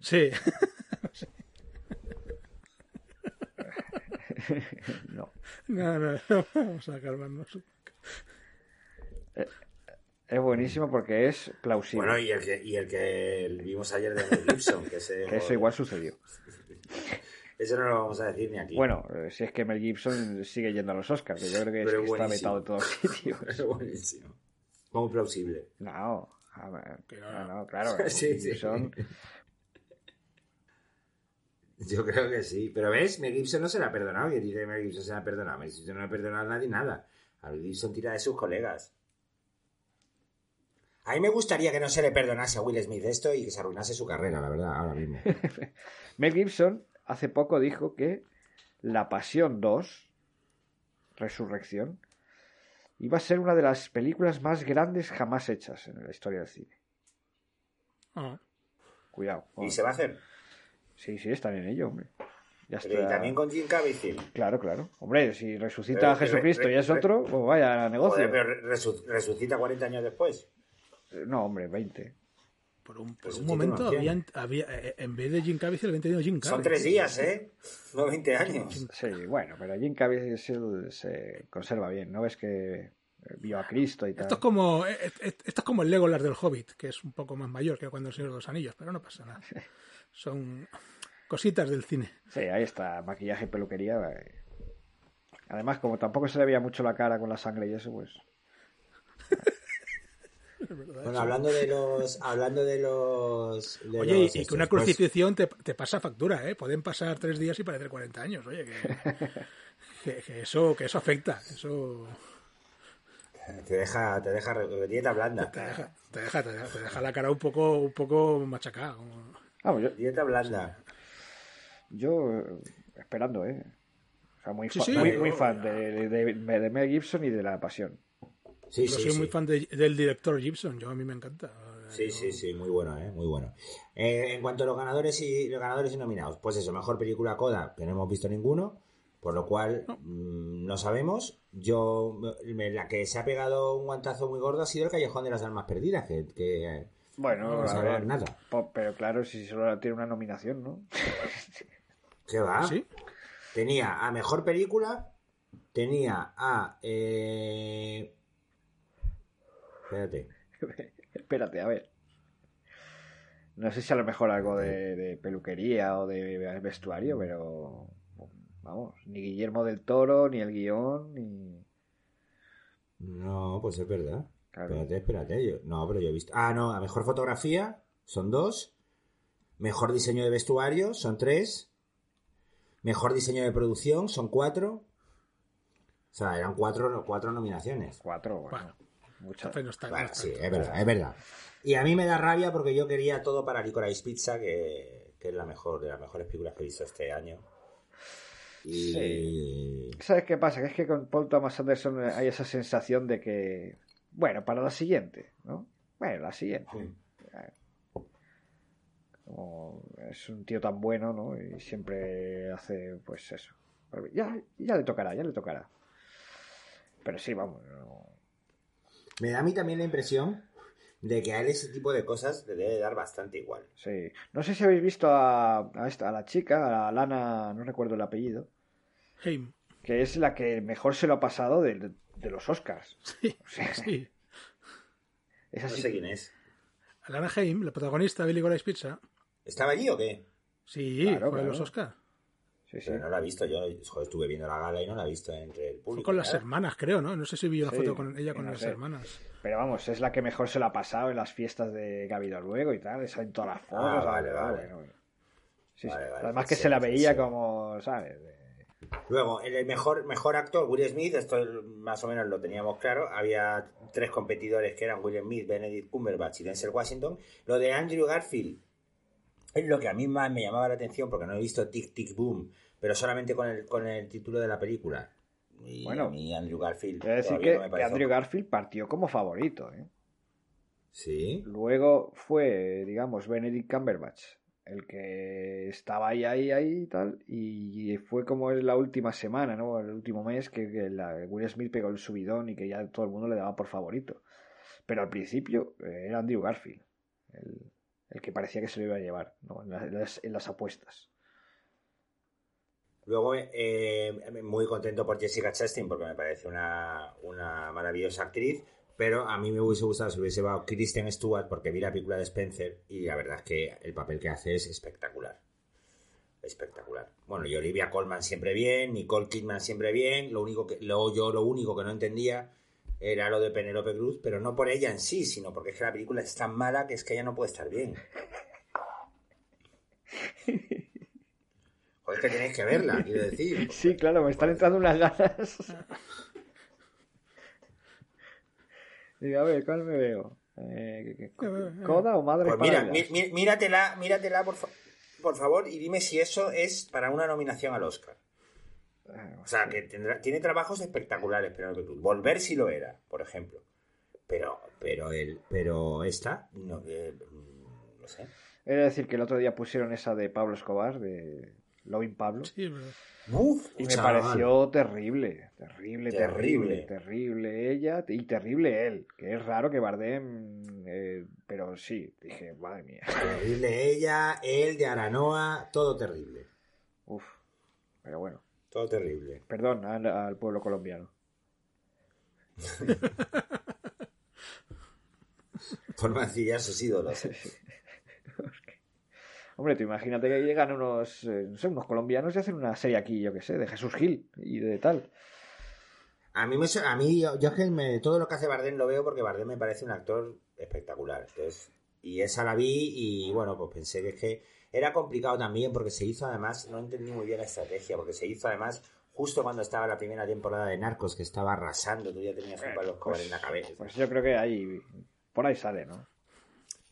Sí. [laughs] [laughs] no. no, no, no, [laughs] vamos a calmarnos. Es buenísimo porque es plausible. Bueno, y el que, y el que vimos ayer de Mel Gibson, que ese, [laughs] Que eso igual sucedió. Eso no lo vamos a decir ni aquí. Bueno, eh, si es que Mel Gibson sigue yendo a los Oscars, que yo creo que, es que está vetado en todos sitios. es buenísimo. Como plausible. No, a ver, no. no, claro. Mel Sí, sí. [laughs] Yo creo que sí. Pero ves, Mel Gibson no se la ha perdonado. Que dice Mel Gibson se la ha perdonado. Mel Gibson no le ha perdonado a nadie nada. A Mel Gibson tira de sus colegas. A mí me gustaría que no se le perdonase a Will Smith esto y que se arruinase su carrera, la verdad, ahora mismo. [laughs] Mel Gibson hace poco dijo que La Pasión 2, Resurrección, iba a ser una de las películas más grandes jamás hechas en la historia del cine. Ah, Cuidado. ¿Y se va a hacer? Sí, sí, están en ello, hombre. Ya Pero y está. también con Jim Caviezel. Claro, claro. Hombre, si resucita Pero a Jesucristo re- y es re- otro, pues vaya negocio. Joder, pero resu- resucita 40 años después. No, hombre, 20. por un, por Pues un momento habían, había, eh, en vez de Jim Caviezel habían tenido Jim Carrey. Son tres días, ¿eh? No 20 años. Sí, bueno, pero Jim Caviezel se conserva bien, ¿no? Ves que eh, vio a Cristo y tal. Esto es como eh, eh, esto es como el Legolas del Hobbit, que es un poco más mayor que cuando el Señor de los Anillos, pero no pasa nada. Son cositas del cine. Sí, ahí está, maquillaje y peluquería. eh. Además, como tampoco se le veía mucho la cara con la sangre y eso, pues... [laughs] Bueno, hablando de los. Hablando de los. de Oye, y- los y que una estos, pues, crucifixión te, te pasa factura, ¿eh? Pueden pasar tres días y parecer 40 años, oye, que, [laughs] que, que eso, que eso afecta, eso te deja, te deja dieta blanda. te deja, te deja, te deja, te deja la cara un poco, un poco machacada. como- Vamos, yo, Dieta blanda. yo eh, esperando, ¿eh? O sea, muy, Sí, fa- sí, muy, yo- muy fan de, de, de Mel Gibson y de La Pasión. Sí, Yo sí, soy sí. muy fan de- del director Gibson, yo a mí me encanta. Sí, sí, sí, muy bueno, ¿eh? Muy bueno. Eh, en cuanto a los ganadores y los ganadores y nominados, pues eso, mejor película Coda, que no hemos visto ninguno, por lo cual mm, no sabemos. Yo, me- la que se ha pegado un guantazo muy gordo ha sido el Callejón de las Almas Perdidas, que, que Bueno, no a se ver, nada. pero claro, si solo tiene una nominación, ¿no? [laughs] ¿Qué va? ¿Sí? Tenía a mejor película, tenía a. Eh, Espérate. [laughs] Espérate, a ver. No sé si a lo mejor algo de, de peluquería o de vestuario, pero vamos, ni Guillermo del Toro, ni el guion, ni... No, pues es verdad. Claro. Espérate, espérate. yo- No, pero yo he visto. Ah, no, a mejor fotografía son dos. Mejor diseño de vestuario son tres. Mejor diseño de producción son cuatro. O sea, eran cuatro, cuatro nominaciones. Cuatro, bueno, Bueno, muchas. No está, no Bueno, sí, es verdad, es verdad. Y a mí me da rabia porque yo quería todo para Licorice Pizza, que, que es la mejor de las mejores películas que he visto este año. Y... ¿Sabes qué pasa? Que es que con Paul Thomas Anderson hay esa sensación de que, bueno, para la siguiente, ¿no? Bueno, la siguiente. Como es un tío tan bueno, ¿no? Y siempre hace, pues eso. Ya, ya le tocará, ya le tocará. Pero sí, vamos. no- Me da a mí también la impresión de que a él ese tipo de cosas le debe dar bastante igual. Sí. No sé si habéis visto a, a, esta, a la chica, a Lana, no recuerdo el apellido, que es la que mejor se lo ha pasado de, de los Oscars. Sí, sea, [laughs] sí. Es No así. sé quién es. Alana Haim, la protagonista de Billy Gore's Pizza. ¿Estaba allí o qué? Sí, Claro, fue claro. los Oscar. Sí, sí. Pero no la he visto. Yo joder, estuve viendo la gala y no la he visto entre el Fue público. con las hermanas, creo, ¿no? No sé si vi una Sí, foto con ella con no las sé. hermanas. Pero vamos, es la que mejor se la ha pasado en las fiestas de Gavido luego y tal. Esa en todas las fotos. Ah, vale, vale. bueno. Sí, sí. Vale, vale, Además que sí, se la veía sí. como, ¿sabes? Luego, el mejor, mejor actor, Will Smith, esto más o menos lo teníamos claro. Había tres competidores que eran Will Smith, Benedict Cumberbatch y Denzel Washington. Lo de Andrew Garfield es lo que a mí más me llamaba la atención porque no he visto Tic Tic Boom, pero solamente con el, con el título de la película. Y Bueno, mí Andrew Garfield. Quiero decir que, no Andrew Garfield partió como favorito. ¿eh? Sí. Luego fue, digamos, Benedict Cumberbatch el que estaba ahí, ahí, ahí y tal. Y fue como en la última semana, ¿no? El último mes que, que la, Will Smith pegó el subidón y que ya todo el mundo le daba por favorito. Pero al principio eh, era Andrew Garfield, el, el que parecía que se lo iba a llevar, ¿no? En, la- en las, en las apuestas. Luego, eh, muy contento por Jessica Chastain porque me parece una, una maravillosa actriz. Pero a mí me hubiese gustado si hubiese llevado Kristen Stewart porque vi la película de Spencer y la verdad es que el papel que hace es espectacular. Espectacular. Bueno, y Olivia Colman siempre bien, Nicole Kidman siempre bien. Lo único que, luego yo lo único que no entendía era lo de Penélope Cruz, pero no por ella en sí, sino porque es que la película es tan mala que es que ella no puede estar bien. [laughs] Joder, que tenéis que verla, quiero decir. Sí, claro, me están entrando unas ganas. [laughs] Digo, a ver, ¿cuál me veo? Eh, ¿qué- qué- ¿Coda o Madre Pues mira, mí- mí- míratela, míratela por, fa- por favor y dime si eso es para una nominación al Oscar. Ah, O sea, que tendrá, tiene trabajos espectaculares, pero Volver sí lo era, por ejemplo. Pero, pero el, pero esta, no, eh, no sé. De decir que el otro día pusieron esa de Pablo Escobar, de Loving Pablo, Sí, pero- Uf, y me chaval. pareció terrible, terrible, terrible, Terrible. terrible ella y terrible él, que es raro que Bardem, eh, pero sí, dije, madre mía, terrible ella, él de Aranoa, todo terrible. uff, pero bueno, Todo terrible. perdón al, al pueblo colombiano. [laughs] Por mancillar sus ídolos. [laughs] Hombre, tú imagínate que llegan unos, eh, no sé, unos colombianos y hacen una serie aquí, yo que sé, de Jesús Gil y de tal. A mí, me, a mí yo, yo es que me- todo lo que hace Bardem lo veo porque Bardem me parece un actor espectacular. Entonces, y esa la vi y bueno, pues pensé que es que era complicado también porque se hizo además, no entendí muy bien la estrategia, porque se hizo además justo cuando estaba la primera temporada de Narcos que estaba arrasando, tú ya tenías un palo Escobar en la cabeza. Pues yo creo que ahí, por ahí sale, ¿no?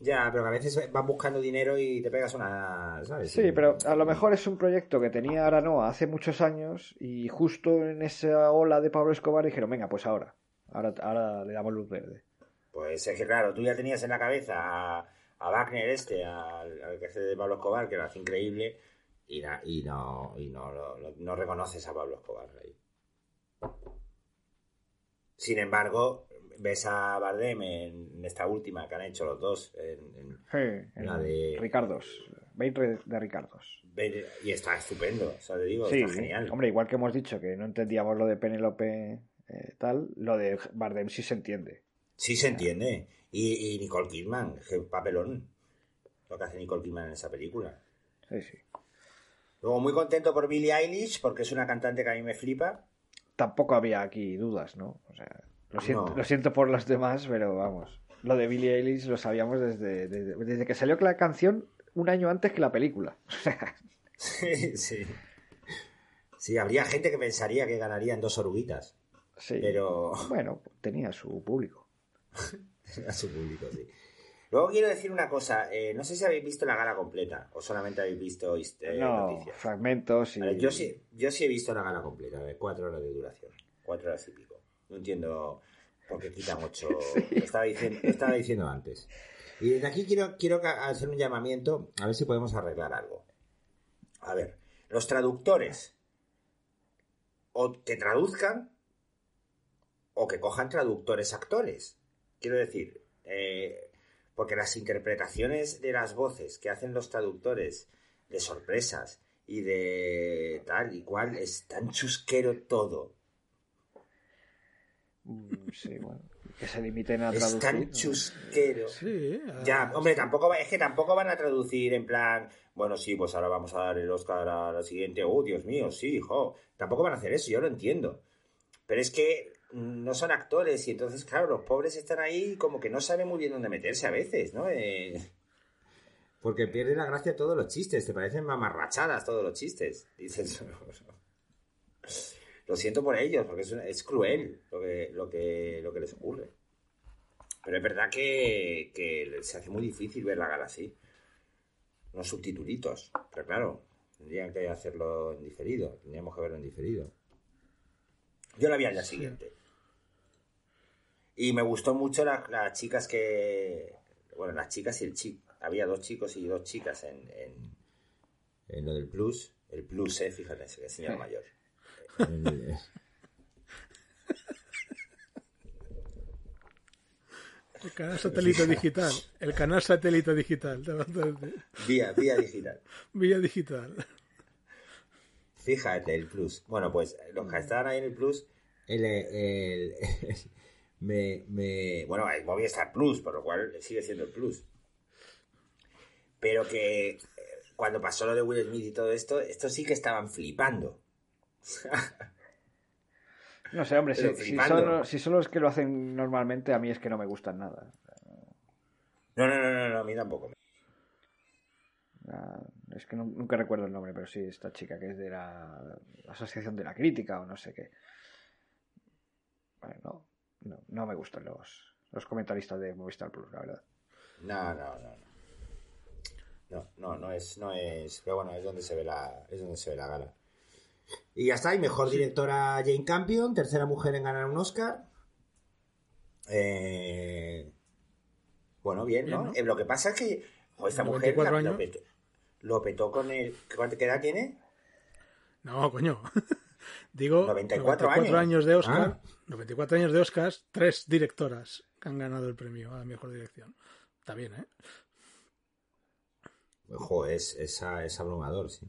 Ya, pero que a veces vas buscando dinero y te pegas una, ¿sabes? Sí, pero a lo mejor es un proyecto que tenía Aranoa hace muchos años y justo en esa ola de Pablo Escobar dijeron, venga, pues ahora, ahora, ahora le damos luz verde. Pues es que claro, tú ya tenías en la cabeza a, a Wagner este, al, que hace de Pablo Escobar, que lo hace increíble, y, na- y no, y no, no- no reconoces a Pablo Escobar ahí. Sin embargo, ves a Bardem en esta última que han hecho los dos, en- en- Sí, La de- Ricardos, 20 de Ricardos. y está estupendo, o sea, te digo, Sí, está genial. hombre, igual que hemos dicho que no entendíamos lo de Penélope eh, tal, lo de Bardem sí se entiende. Sí se entiende. Y, y Nicole Kidman, papelón. lo que hace Nicole Kidman en esa película. Sí, sí. Luego muy contento por Billie Eilish, porque es una cantante que a mí me flipa. Tampoco había aquí dudas, ¿no? O sea, lo siento, No. lo siento por los demás, pero vamos. Lo de Billie Eilish lo sabíamos desde, desde, desde que salió la canción un año antes que la película. [laughs] Sí, sí. Sí, habría gente que pensaría que ganaría en dos oruguitas, sí. pero Bueno, tenía su público. [laughs] a su público, sí. Luego quiero decir una cosa, eh, no sé si habéis visto la gala completa o solamente habéis visto eh, no, noticias. fragmentos y... Yo sí, yo sí he visto la gala completa, de cuatro horas de duración, cuatro horas y pico. No entiendo por qué quitan [laughs] ocho. Lo estaba diciendo, estaba diciendo antes. Y desde aquí quiero, quiero hacer un llamamiento a ver si podemos arreglar algo. A ver, los traductores o que traduzcan o que cojan traductores actores. Quiero decir, eh, porque las interpretaciones de las voces que hacen los traductores de sorpresas y de tal y cual es tan chusquero todo. Mm, Sí, bueno. Que se limiten a Es traducir. tan ¿no? chusquero. Sí, ah, Ya, hombre, tampoco va- es que tampoco van a traducir en plan, bueno, sí, pues ahora vamos a dar el Oscar a la siguiente, oh, Dios mío, sí, jo. Tampoco van a hacer eso, yo lo entiendo. Pero es que no son actores y entonces, claro, los pobres están ahí como que no saben muy bien dónde meterse a veces, ¿no? Eh, Porque pierde la gracia todos los chistes, te parecen mamarrachadas todos los chistes. Dices, [laughs] lo siento por ellos, porque es, es cruel lo que, lo, que, lo que les ocurre. Pero es verdad que, que se hace muy difícil ver la gala así. Unos subtitulitos. Pero claro, tendrían que hacerlo en diferido. Tendríamos que verlo en diferido. Yo la vi al día siguiente. Y me gustó mucho la- las chicas que. Bueno, las chicas y el chico. Había dos chicos y dos chicas en, en, en lo del plus. El plus, eh, fíjate, ese señor mayor. El- El canal satélite digital. El canal satélite digital. vía, vía digital. Vía digital. Fíjate, el plus. Bueno, pues los que estaban ahí en el plus, el, el- el- me, me- bueno, hay Movistar Plus, por lo cual sigue siendo el plus. Pero que eh, cuando pasó lo de Will Smith y todo esto, estos sí que estaban flipando. [laughs] No sé, hombre, si, si son, si son los que lo hacen normalmente, a mí es que no me gustan nada. No, no, no, no, no, a mí tampoco. Ah, Es que no- nunca recuerdo el nombre, pero sí, esta chica que es de la Asociación de la Crítica o no sé qué. Bueno, no, no, no me gustan los, los comentaristas de Movistar Plus, la verdad. No, no, no, no. No, no, no es, no es. Pero bueno, es donde se ve la, es donde se ve la gala. Y ya está, y mejor directora Jane Campion, tercera mujer en ganar un Oscar. Eh, bueno, bien, ¿no? Bien, ¿no? Eh, lo que pasa es que jo, esta mujer 94 la- lo, años. petó, lo petó con el. ¿Cuánta qué edad tiene? No, coño. [laughs] Digo, 94 94 años. años de Oscar. Ah. 94 años de Oscar, tres directoras que han ganado el premio a la mejor dirección. Está bien, ¿eh? Ojo, es, es, es abrumador, sí.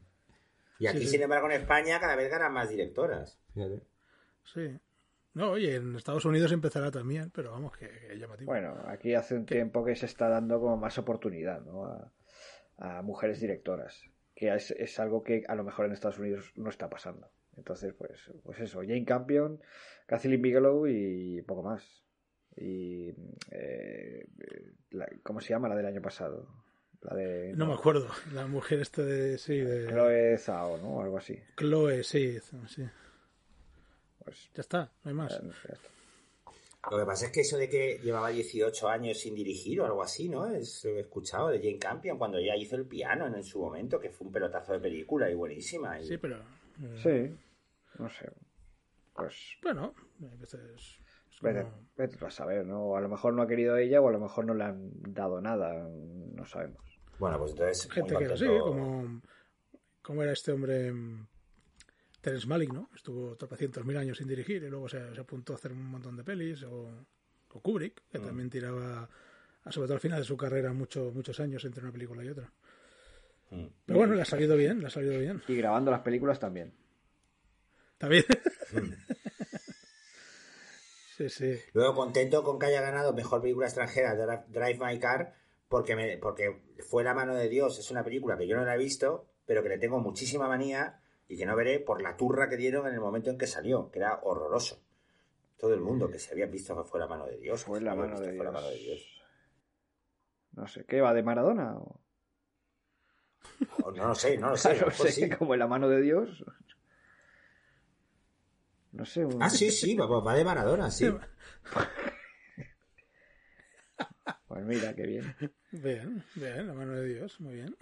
Y aquí, Sí, sí. sin embargo, en España cada vez ganan más directoras. Fíjate. Sí. No, oye, en Estados Unidos empezará también, pero vamos, que, que llamativo. Bueno, aquí hace un tiempo que se está dando como más oportunidad ¿no? a, a mujeres directoras, que es, es algo que a lo mejor en Estados Unidos no está pasando. Entonces, pues, pues eso, Jane Campion, Kathleen Bigelow y poco más. Y, eh, la- ¿cómo se llama la del año pasado? La de... no me acuerdo. [laughs] La mujer esta de... Sí, de... Chloe Zhao, ¿no? O algo así. Chloe, sí, sí. Pues, Ya está, no hay más. ya está. Lo que pasa es que eso de que llevaba 18 años sin dirigir o algo así, ¿no? Es lo que he escuchado de Jane Campion cuando ya hizo el piano en, su momento, que fue un pelotazo de película y buenísima. y- Sí, pero... eh, Sí, no sé. Pues Bueno, a veces... es Vete, vete a saber, ¿no? A lo mejor no ha querido ella o a lo mejor no le han dado nada, no sabemos. Bueno, pues entonces. muy gente que era así, contento. como, como era este hombre mm, Terence Malick, ¿no? Estuvo tropecientos mil años sin dirigir y luego se, se apuntó a hacer un montón de pelis, o, o Kubrick, que también tiraba, a- sobre todo al final de su carrera, mucho, muchos años entre una película y otra. Mm. Pero bueno, le ha salido bien, le ha salido bien. Y grabando las películas también. ¿Está bien? [laughs] sí, sí. Luego contento con que haya ganado mejor película extranjera Drive My Car, porque, me, porque fue La mano de Dios, es una película que yo no la he visto, pero que le tengo muchísima manía y que no veré por la turra que dieron en el momento en que salió, que era horroroso. Todo el mundo que se había visto que fue La mano de Dios. Fue la mano de fue La Dios. mano de Dios. No sé, ¿qué va de Maradona? o? O no lo sé, no lo sé. [laughs] no sé, sí. como en la mano de Dios. No sé. un- Ah, sí, sí, va, va de Maradona, sí. [laughs] Pues mira, qué bien. [laughs] Bien, bien, la mano de Dios, muy bien.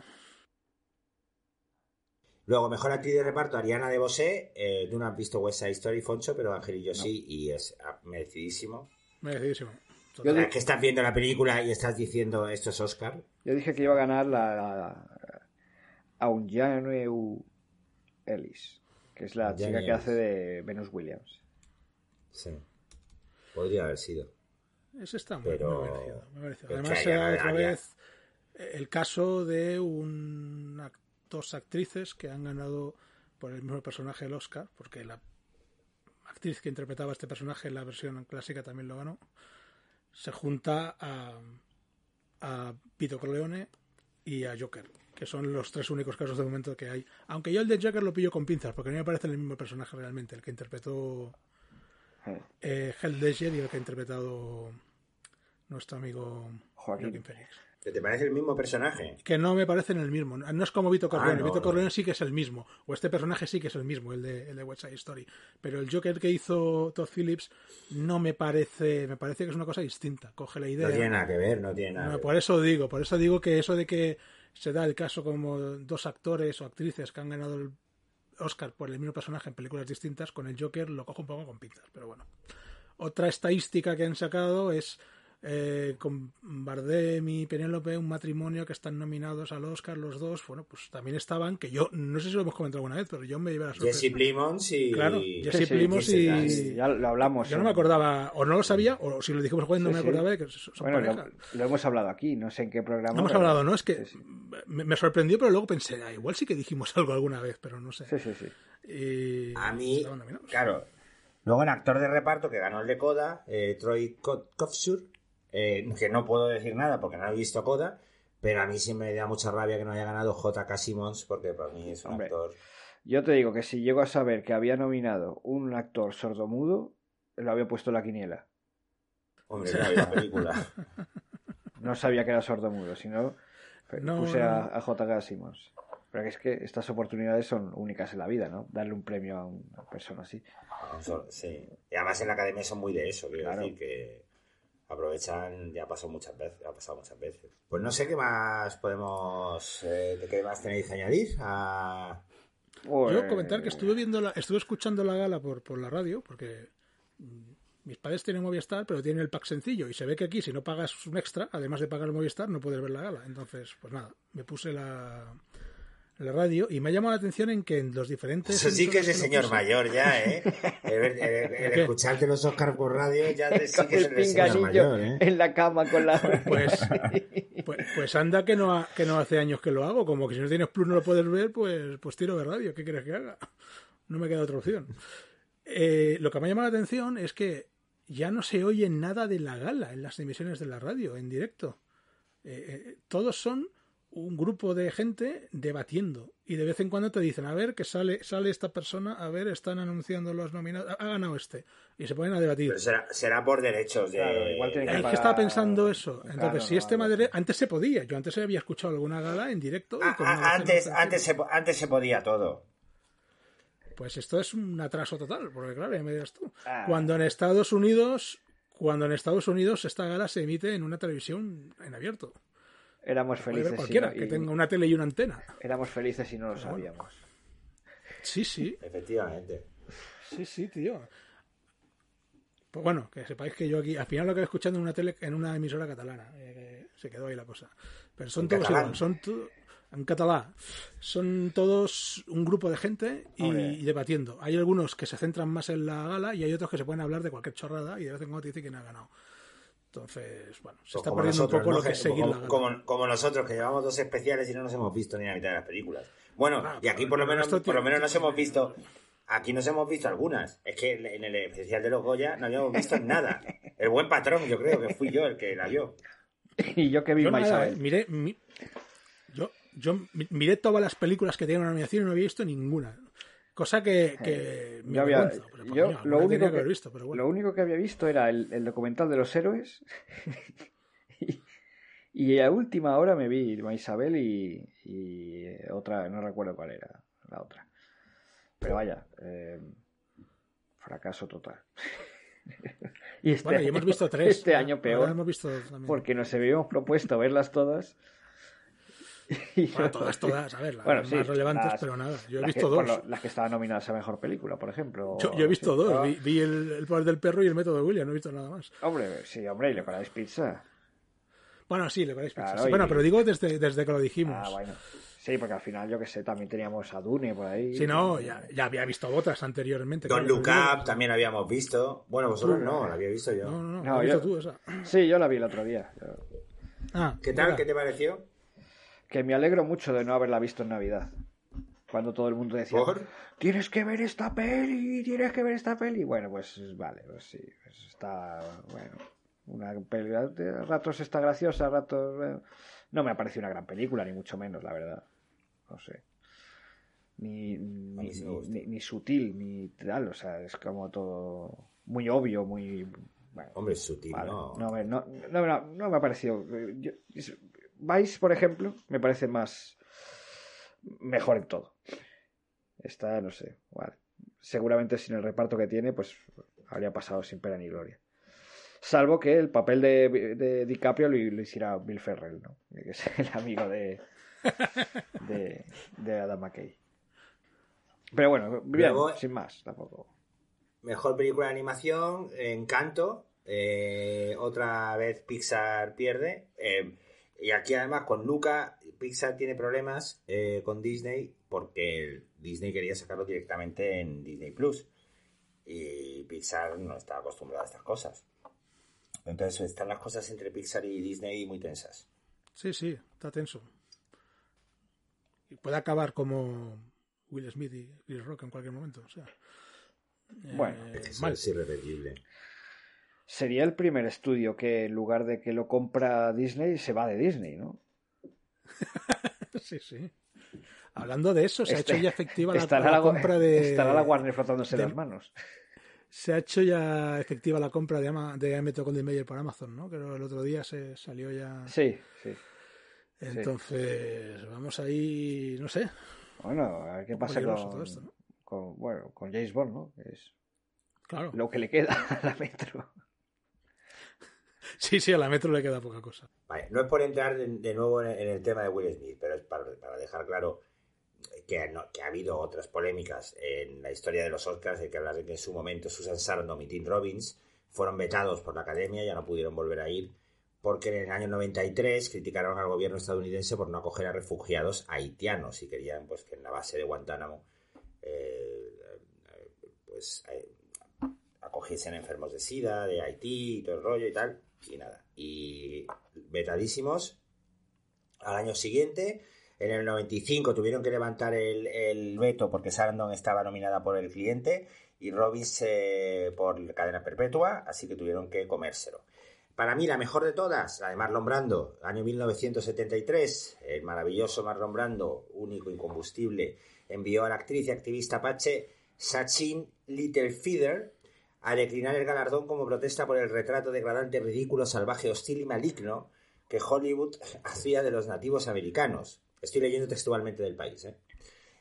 Luego, mejor actriz de reparto, Ariana de Bosé. Eh, tú no has visto West Side Story, Foncho, pero Ángel y yo sí, y es ah, merecidísimo. Merecidísimo. Yo que estás viendo la película y estás diciendo esto es Oscar. Yo dije que iba a ganar la, la Aunjanue Ellis, que es la chica que hace de Venus Williams. Sí. Podría haber sido. Ese está muy, Pero- muy merecido. muy merecido. Además, da haya- otra vez eh, el caso de un dos actrices que han ganado por el mismo personaje el Oscar, porque la actriz que interpretaba este personaje en la versión clásica también lo ganó. Se junta a, a Vito Corleone y a Joker, que son los tres únicos casos de momento que hay. Aunque yo el de Joker lo pillo con pinzas, porque no me parece el mismo personaje realmente, el que interpretó Eh, Heath Ledger y el que ha interpretado nuestro amigo Joaquín. Joaquin Phoenix. ¿Que ¿Te parece el mismo personaje? Que no me parecen el mismo. No es como Vito Corleone. Ah, no, Vito no. Corleone sí que es el mismo. O este personaje sí que es el mismo, el de, el de West Side Story. Pero el Joker que hizo Todd Phillips no me parece. Me parece que es una cosa distinta. Coge la idea. No tiene nada que ver, no tiene nada No, que ver. por eso digo, por eso digo que eso de que se da el caso como dos actores o actrices que han ganado el Oscar por el mismo personaje en películas distintas, con el Joker lo cojo un poco con pinzas, pero bueno. Otra estadística que han sacado es eh, con Bardem y Penélope, un matrimonio que están nominados al Oscar los dos. Bueno, pues también estaban, que yo no sé si lo hemos comentado alguna vez, pero yo me llevé la sorpresa. Jesse Plimons y... Claro, Jesse sí, Plimos Jesse y... Ya lo hablamos. Yo no me acordaba, o no lo sabía, o si lo dijimos jugando no Sí, me sí. acordaba de que son Bueno, pareja. lo, lo hemos hablado aquí, no sé en qué programa. No hemos pero- hablado, ¿no? Es que Sí, sí. me, me sorprendió, pero luego pensé, ah, igual sí que dijimos [laughs] algo alguna vez, pero no sé. Sí, sí, sí. Y- A mí, estaban nominados. claro. Luego en actor de reparto que ganó el de Coda, eh, Troy Ko- Kotsur, eh, que no puedo decir nada porque no he visto Coda, pero a mí sí me da mucha rabia que no haya ganado J.K. Simmons porque para mí es un Hombre. actor... Yo te digo que si llego a saber que había nominado un actor sordomudo, lo había puesto en la quiniela. Hombre, no, la película. [laughs] No sabía que era sordomudo, sino No, puse no. a, a J.K. Simmons. Pero que es que estas oportunidades son únicas en la vida, ¿no? Darle un premio a una persona así. Sí. Y además en la academia son muy de eso, quiero Claro. decir que aprovechan, ya pasó muchas veces, ha pasado muchas veces. Pues no sé qué más podemos, eh, de qué más tenéis que añadir a... Pues, Yo comentar que estuve viendo la, estuve escuchando la gala por, por la radio, porque mm, mis padres tienen Movistar, pero tienen el pack sencillo, y se ve que aquí si no pagas un extra, además de pagar el Movistar, no puedes ver la gala. Entonces, pues nada, me puse la, la radio y me ha llamado la atención en que en los diferentes... Eso sí que es de emisoras señor mayor ya, ¿eh? [laughs] El, el- el- el escucharte los Oscars por radio ya [laughs] de- sí que es el señor pinganillo mayor, ¿eh? en la cama con la... [laughs] Pues, pues, pues anda que no, ha- que no hace años que lo hago. Como que si no tienes plus no lo puedes ver, pues, pues tiro de radio. ¿Qué quieres que haga? No me queda otra opción. Eh, lo que me ha llamado la atención es que ya no se oye nada de la gala en las emisiones de la radio, en directo. Eh, eh, todos son un grupo de gente debatiendo y de vez en cuando te dicen a ver que sale sale esta persona a ver están anunciando los nominados ha ganado este y se ponen a debatir Pero será, será por derechos de... Claro, igual tiene que pagar- estaba pensando eso. Entonces, Claro, si no, este así. Antes se podía. Yo antes había escuchado alguna gala en directo. y Ah, con ah, antes, antes, se, antes se podía todo. Pues esto es un atraso total, porque claro, ya me dirás tú. Ah. Cuando en Estados Unidos. Cuando en Estados Unidos esta gala se emite en una televisión en abierto. Éramos Puede ver felices cualquiera no- que tenga una tele y una antena. éramos felices y no lo sabíamos. Sí, sí. Efectivamente. Sí, sí, tío. Pues bueno, que sepáis que yo aquí, al final lo que escuchando en una tele, en una emisora catalana, eh, que se quedó ahí la cosa. Pero son ¿En todos catalán? igual, son to- en catalán. Son todos un grupo de gente y debatiendo. Hay algunos que se centran más en la gala y hay otros que se pueden hablar de cualquier chorrada y de vez en cuando te dicen quién ha ganado. Entonces, bueno, se Pues está como perdiendo un nosotros, poco ¿no? lo que es seguir como, la gala. como- como nosotros, que llevamos dos especiales y no nos hemos visto ni la mitad de las películas. Bueno, Ah, y aquí por lo menos, por tiene- lo menos nos hemos visto... Aquí nos hemos visto algunas. Es que en el especial de los Goya no habíamos visto [laughs] nada. El buen patrón, yo creo que fui yo el que la vio. y yo que vi Yo más nada, eh, miré, mi- yo, yo mi- miré todas las películas que tenían una nominación y no había visto ninguna. Cosa que, que me Yo, había- pero, yo lo, único que, haber visto, pero bueno. lo único que había visto era el, el documental de los héroes. [laughs] y, y a última hora me vi Ma Isabel y, y otra, no recuerdo cuál era la otra. Pero vaya, eh, fracaso total. [laughs] y este, Bueno, y hemos visto tres. Este año peor, hemos visto porque nos habíamos propuesto verlas todas. [laughs] Bueno, yo- todas, todas, a ver, las Bueno, sí, más relevantes, las- pero nada. Yo he visto que- dos. las que estaban nominadas a mejor película, por ejemplo. Yo, yo he visto Sí. dos. Vi, vi el, el poder del perro y el método de William, no he visto nada más. Hombre, sí, hombre, y le paráis pizza. Bueno, sí, le paráis Claro, pizza. Sí, y- Bueno, pero digo desde, desde que lo dijimos. Ah, bueno. Sí, porque al final, yo que sé, también teníamos a Dune por ahí. Si no, ya, ya había visto otras anteriormente. Don Look Up también habíamos visto. Bueno, vosotros no, la había visto yo. No, no, no, No, ¿la has visto yo- tú esa? Sí, yo la vi el otro día. Yo- Ah, ¿Qué tal? mira. ¿Qué te pareció? Que me alegro mucho de no haberla visto en Navidad. Cuando todo el mundo decía, ¿Por? tienes que ver esta peli, tienes que ver esta peli. Bueno, pues vale, pues sí, pues está, bueno, una peli, a ratos está graciosa, a ratos... bueno, no me ha parecido una gran película, ni mucho menos, la verdad. No sé. Ni, ni, sutil, ni tal, o sea, es como todo muy obvio, muy... Bueno, Hombre, sutil, Vale. ¿no? No, me- no, no, me ha parecido. yo- Vice, por ejemplo, me parece más. mejor en todo. Esta, no sé. Vale. Seguramente sin el reparto que tiene, pues habría pasado sin pena ni gloria. Salvo que el papel de, de DiCaprio lo, lo hiciera Bill Ferrell, ¿no? Que es el amigo de. de, de Adam McKay. Pero bueno, bien, Luego- sin más, tampoco. Mejor película de animación, Encanto. eh, otra vez Pixar pierde. eh, y aquí además con Luca, Pixar tiene problemas eh, con Disney porque Disney quería sacarlo directamente en Disney Plus. Y Pixar no está acostumbrado a estas cosas. Entonces están las cosas entre Pixar y Disney muy tensas. Sí, sí, está tenso. Y puede acabar como Will Smith y Chris Rock en cualquier momento. O sea, eh, Bueno, Eso mal. es irrepetible. Sería el primer estudio que en lugar de que lo compra Disney, se va de Disney, ¿no? [laughs] Sí, sí. Hablando de eso, se ha Este- hecho ya efectiva la, la la, compra de. estará la Warner frotándose de- las manos. Se ha hecho ya efectiva la compra de, Ama- de Ameto Mayer por Amazon, ¿no? Que el otro día se salió ya. Sí, sí. Entonces, vamos ahí, no sé. Bueno, a ver qué pasa con, todo esto, ¿no? con, bueno, con James Bond, ¿no? Es Claro. lo que le queda a la Metro. [laughs] Sí, sí, a la Metro le queda poca cosa. Vale, no es por entrar de, nuevo en, el tema de Will Smith, pero es para, dejar claro que, ha habido otras polémicas en la historia de los Oscars, hay que de que en su momento Susan Sarandon y Tim Robbins fueron vetados por la academia, ya no pudieron volver a ir, porque en el año 93 criticaron al gobierno estadounidense por no acoger a refugiados haitianos y querían pues que en la base de Guantánamo eh, eh, pues eh, acogiesen enfermos de SIDA, de Haití y todo el rollo y tal, y nada. Y vetadísimos al año siguiente. En el 95 tuvieron que levantar el, veto porque Sarandon estaba nominada por el cliente y Robbins eh, por cadena perpetua, así que tuvieron que comérselo. Para mí la mejor de todas, la de Marlon Brando, año 1973, el maravilloso Marlon Brando, único incombustible, envió a la actriz y activista apache Sachin Littlefeather a declinar el galardón como protesta por el retrato degradante, ridículo, salvaje, hostil y maligno que Hollywood hacía de los nativos americanos. Estoy leyendo textualmente del país. ¿eh?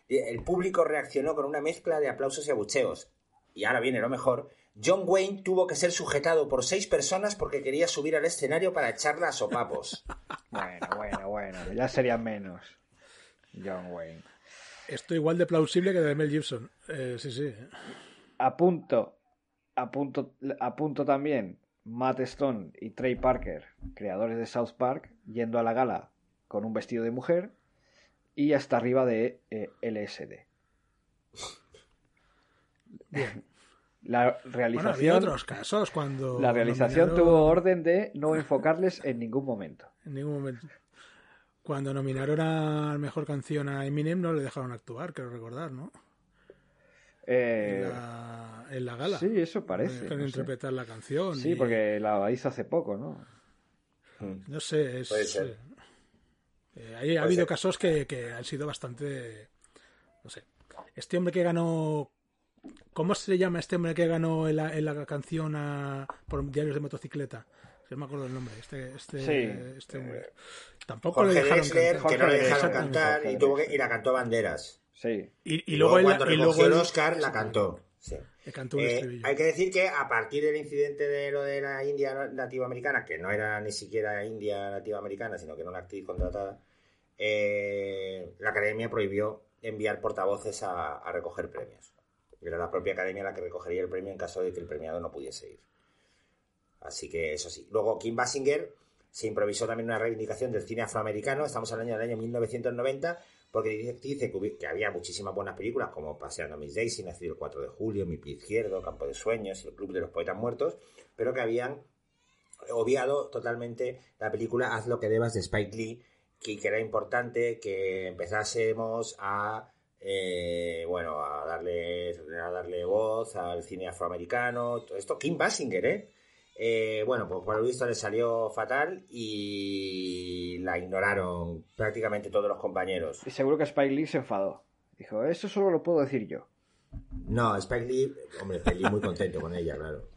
El público reaccionó con una mezcla de aplausos y abucheos. Y ahora viene lo mejor. John Wayne tuvo que ser sujetado por seis personas porque quería subir al escenario para echarla a sopapos. [laughs] Bueno, bueno, bueno. Ya serían menos. John Wayne. Esto igual de plausible que de Mel Gibson. Eh, sí, sí. Apunto, apunto, apunto también Matt Stone y Trey Parker, creadores de South Park, yendo a la gala con un vestido de mujer y hasta arriba de eh, LSD. [laughs] La Bueno, había realización, otros casos cuando. la realización nominaron- tuvo orden de no enfocarles en ningún momento. En ningún momento. Cuando nominaron a mejor canción a Eminem no le dejaron actuar, quiero recordar, ¿no? En, Eh, la, en la gala. sí, eso parece. dejaron no sé. interpretar la canción. Sí, y- porque la hizo hace poco, ¿no? No sé, es. Puede ser. eh, eh, ahí ha habido ser. casos que, que han sido bastante. No sé. Este hombre que ganó. ¿Cómo se llama este hombre que ganó en la, en la canción a- por diarios de motocicleta? Si no me acuerdo el nombre. Este, este, Sí. este hombre. Tampoco le Jorge dejaron Drexler, cantar. que no le dejaron cantar y, tuvo que, y la cantó a banderas. Sí. Y, y Y luego, cuando y luego recogió él- el Oscar la cantó. Sí. le cantó un Eh, estribillo. hay que decir que a partir del incidente de lo de la India nativa americana, que no era ni siquiera India nativa americana, sino que era una actriz contratada, eh, la academia prohibió enviar portavoces a, a recoger premios. Era la propia academia la que recogería el premio en caso de que el premiado no pudiese ir. Así que eso sí. Luego Kim Basinger se improvisó también una reivindicación del cine afroamericano, estamos hablando del año 1990, porque dice, que había muchísimas buenas películas como Paseando a Miss Daisy, Nacido el 4 de julio, Mi pie izquierdo, Campo de Sueños, El Club de los Poetas Muertos, pero que habían obviado totalmente la película Haz lo que debas de Spike Lee, que, que era importante que empezásemos a eh, bueno a darle a darle voz al cine afroamericano, todo esto Kim Basinger, ¿eh? Eh, bueno, pues por lo visto le salió fatal y la ignoraron prácticamente todos los compañeros. Y seguro que Spike Lee se enfadó. Dijo, eso solo lo puedo decir yo. No, Spike Lee, hombre, Spike Lee muy contento con ella, claro.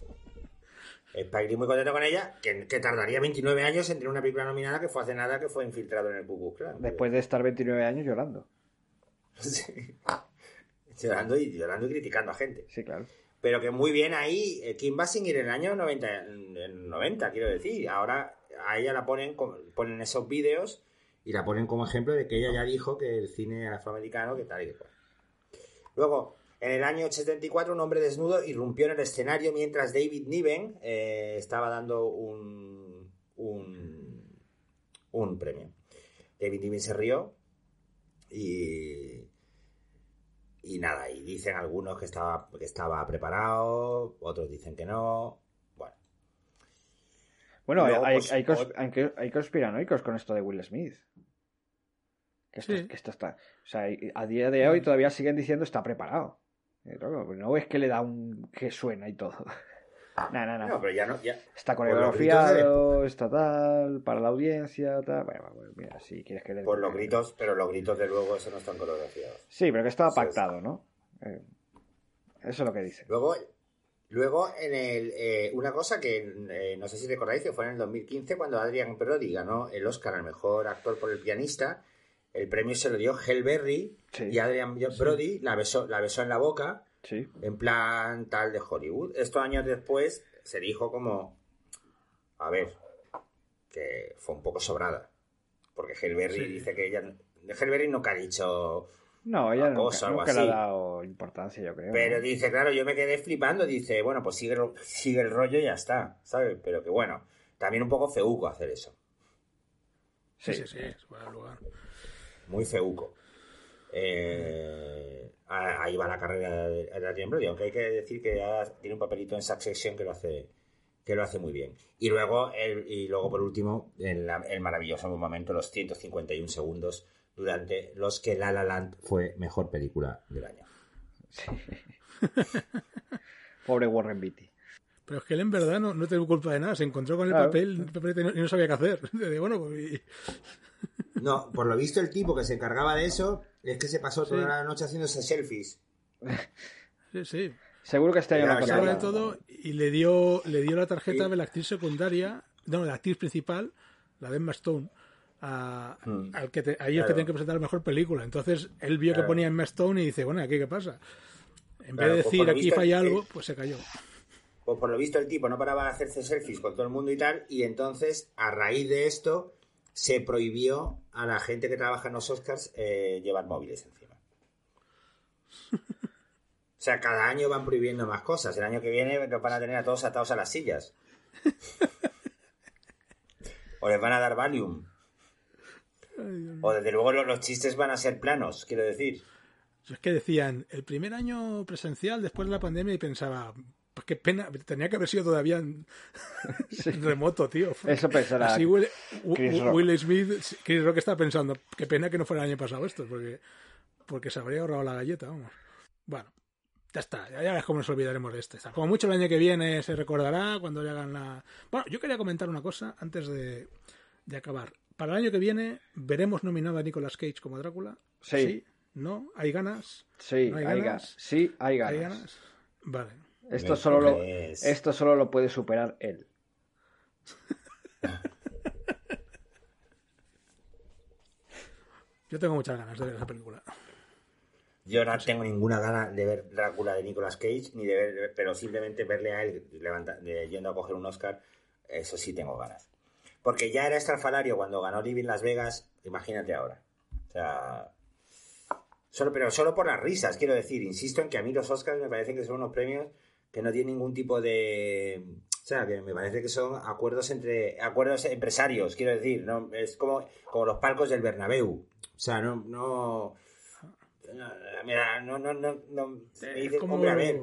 Spike Lee muy contento con ella, que, que tardaría 29 años en tener una película nominada que fue hace nada que fue infiltrado en el Klux Klan. Después de estar 29 años llorando. [laughs] Sí. Llorando y, llorando y criticando a gente. Sí, claro. Pero que muy bien ahí, eh, Kim Basinger en el año 90, en el 90 quiero decir. Ahora a ella la ponen, ponen esos vídeos y la ponen como ejemplo de que ella ya dijo que el cine afroamericano, que tal y que. Luego, en el año 74, un hombre desnudo irrumpió en el escenario mientras David Niven eh, estaba dando un, un, un premio. David Niven se rió y, y nada, y dicen algunos que estaba, que estaba preparado, otros dicen que no. Bueno, Bueno, Luego, hay, pues, hay, cons- hay hay conspiranoicos con esto de Will Smith. Que esto, Sí. que esto está. O sea, a día de hoy todavía siguen diciendo está preparado. No es que le da un. que suena y todo. [laughs] No, no, no. no, pero ya no, ya, Está coreografiado, está tal, para la audiencia, tal. Bueno, bueno, mira, si quieres que le. por los gritos, pero los gritos de luego eso no están coreografiados. Sí, pero que estaba pactado, ¿no? Eh, eso es lo que dice. Luego, luego en el, eh, una cosa que eh, no sé si recordáis que fue en el 2015 cuando Adrian Brody ganó el Oscar al mejor actor por el pianista. El premio se lo dio Hell Berry Sí. y Adrian Brody la besó, la besó en la boca Sí. en plan tal de Hollywood. Estos años después se dijo como, a ver, que fue un poco sobrada. Porque Hellberry Sí. dice que ella... Hellberry nunca ha dicho... No, ella Acoso, nunca, nunca le ha dado importancia, yo creo. Pero ¿no? dice, claro, yo me quedé flipando. Dice, bueno, pues sigue, el- sigue el rollo y ya está, ¿sabes? Pero que bueno, también un poco feuco hacer eso. Sí, sí, sí, es lugar. Muy feuco. Eh, ahí va la carrera de, de Adrian Brody, aunque hay que decir que ya tiene un papelito en Succession que lo hace que lo hace muy bien. Y luego, el, y luego por último, el, el maravilloso momento, los 151 segundos durante los que La La Land fue mejor película del año. [laughs] Pobre Warren Beatty. Pero es que él en verdad no, no tuvo culpa de nada. Se encontró con el Claro. papel, el papel y no- sabía qué hacer. [laughs] De, bueno, pues, y- No, por lo visto el tipo que se encargaba de eso es que se pasó toda Sí. la noche haciéndose selfies. sí, sí. Seguro que no ha ya, Sobre todo, y le dio, le dio la tarjeta Sí. de la actriz secundaria, no, de la actriz principal, la de Emma Stone, a, Hmm. al que te- a ellos Claro. que tienen que presentar la mejor película. Entonces él vio que Claro. ponía Emma Stone y dice, bueno, ¿aquí qué pasa? En Claro, vez de pues decir aquí falla el- algo, pues se cayó. Pues por lo visto el tipo no paraba de hacerse selfies con todo el mundo y tal, y entonces a raíz de esto se prohibió a la gente que trabaja en los Oscars eh, llevar móviles encima. [laughs] O sea, cada año van prohibiendo más cosas. El año que viene nos van a tener a todos atados a las sillas. O les van a dar Valium. O desde luego lo- los chistes van a ser planos, quiero decir. Es que decían, el primer año presencial después de la pandemia y pensaba, pues qué pena, tenía que haber sido todavía en, [laughs] remoto, tío. Eso pensará Así Will, Chris Will- Rock. Will Smith, Chris Rock está pensando, qué pena que no fuera el año pasado esto, porque, porque se habría ahorrado la galleta, vamos. Bueno, Ya está, ya, ya ves cómo nos olvidaremos de este. Como mucho el año que viene se recordará cuando le hagan la. Bueno, yo quería comentar una cosa antes de, de acabar. Para el año que viene, ¿veremos nominado a Nicolas Cage como Drácula? Sí. ¿No? ¿Hay ganas? Sí, ¿No hay, hay ganas. ganas? Sí, hay ganas. ¿Hay ganas? Vale. Esto, solo lo, esto solo lo puede superar él. Yo tengo muchas ganas de ver esa película. Yo no tengo ninguna gana de ver Drácula de Nicolas Cage, ni de ver, pero simplemente verle a él levanta- de- yendo a coger un Oscar, eso sí tengo ganas. Porque ya era estrafalario cuando ganó Living Las Vegas, imagínate ahora. O sea, solo, pero solo por las risas, quiero decir. Insisto en que a mí los Oscars me parecen que son unos premios que no tienen ningún tipo de... O sea, que me parece que son acuerdos entre acuerdos empresarios, quiero decir, no es como, como los palcos del Bernabéu. O sea, no, no, no, mira, no, no, no, no me Es dices, como... hombre, a ver,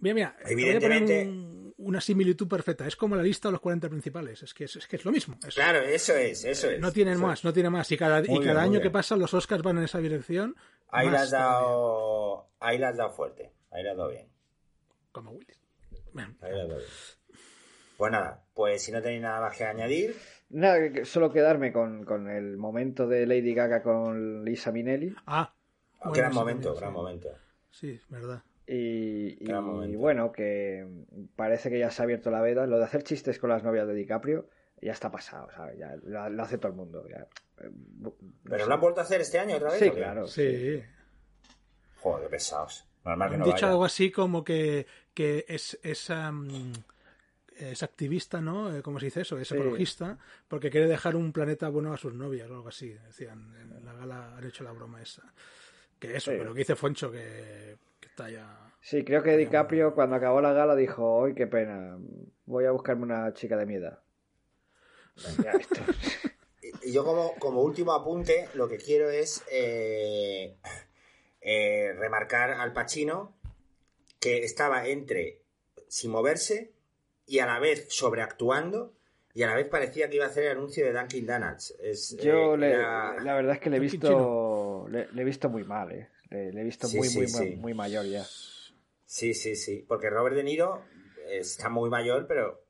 Mira, mira, Evidentemente- un- una similitud perfecta. Es como la lista de los 40 principales. Es que es, es que es lo mismo. Es- claro, eso es, eso es. no tienen más, es. no tiene más. Y cada, y bien, cada año que pasa, los Oscars van en esa dirección. Ahí más la has dado, ahí la has dado fuerte, ahí la has dado bien, Como Willis. Bueno. Pues nada, pues si no tenéis nada más que añadir, Nada, solo quedarme con, con el momento de Lady Gaga con Lisa Minnelli. Ah, bueno, gran momento, también, gran sí. momento. Sí, verdad. Y, bueno, que parece que ya se ha abierto la veda. Lo de hacer chistes con las novias de DiCaprio ya está pasado, ¿sabes? Ya lo, lo hace todo el mundo. ya. Eh, no ¿Pero lo han vuelto a hacer este año otra vez? Sí, claro. Sí. Joder, pesados. Normal que Han no dicho vaya. algo así como que, que es, es, am, es activista, ¿no? Eh, ¿Cómo se dice eso? Es Sí. ecologista, porque quiere dejar un planeta bueno a sus novias o algo así. Decían, en la gala han hecho la broma esa. Que eso, Sí. pero que dice Foncho que, que está ya... Sí, creo que DiCaprio cuando acabó la gala dijo, ¡ay, qué pena! Voy a buscarme una chica de mi edad. [laughs] Y yo como, como último apunte, lo que quiero es eh, eh, remarcar al Pacino que estaba entre sin moverse y a la vez sobreactuando y a la vez parecía que iba a hacer el anuncio de Dunkin' Donuts. Es, Yo eh, le- la verdad es que le he visto le, le he visto muy mal, ¿eh? Le, le he visto Sí, muy, sí, muy, sí. muy, muy mayor ya. Sí, sí, sí. Porque Robert De Niro está muy mayor, pero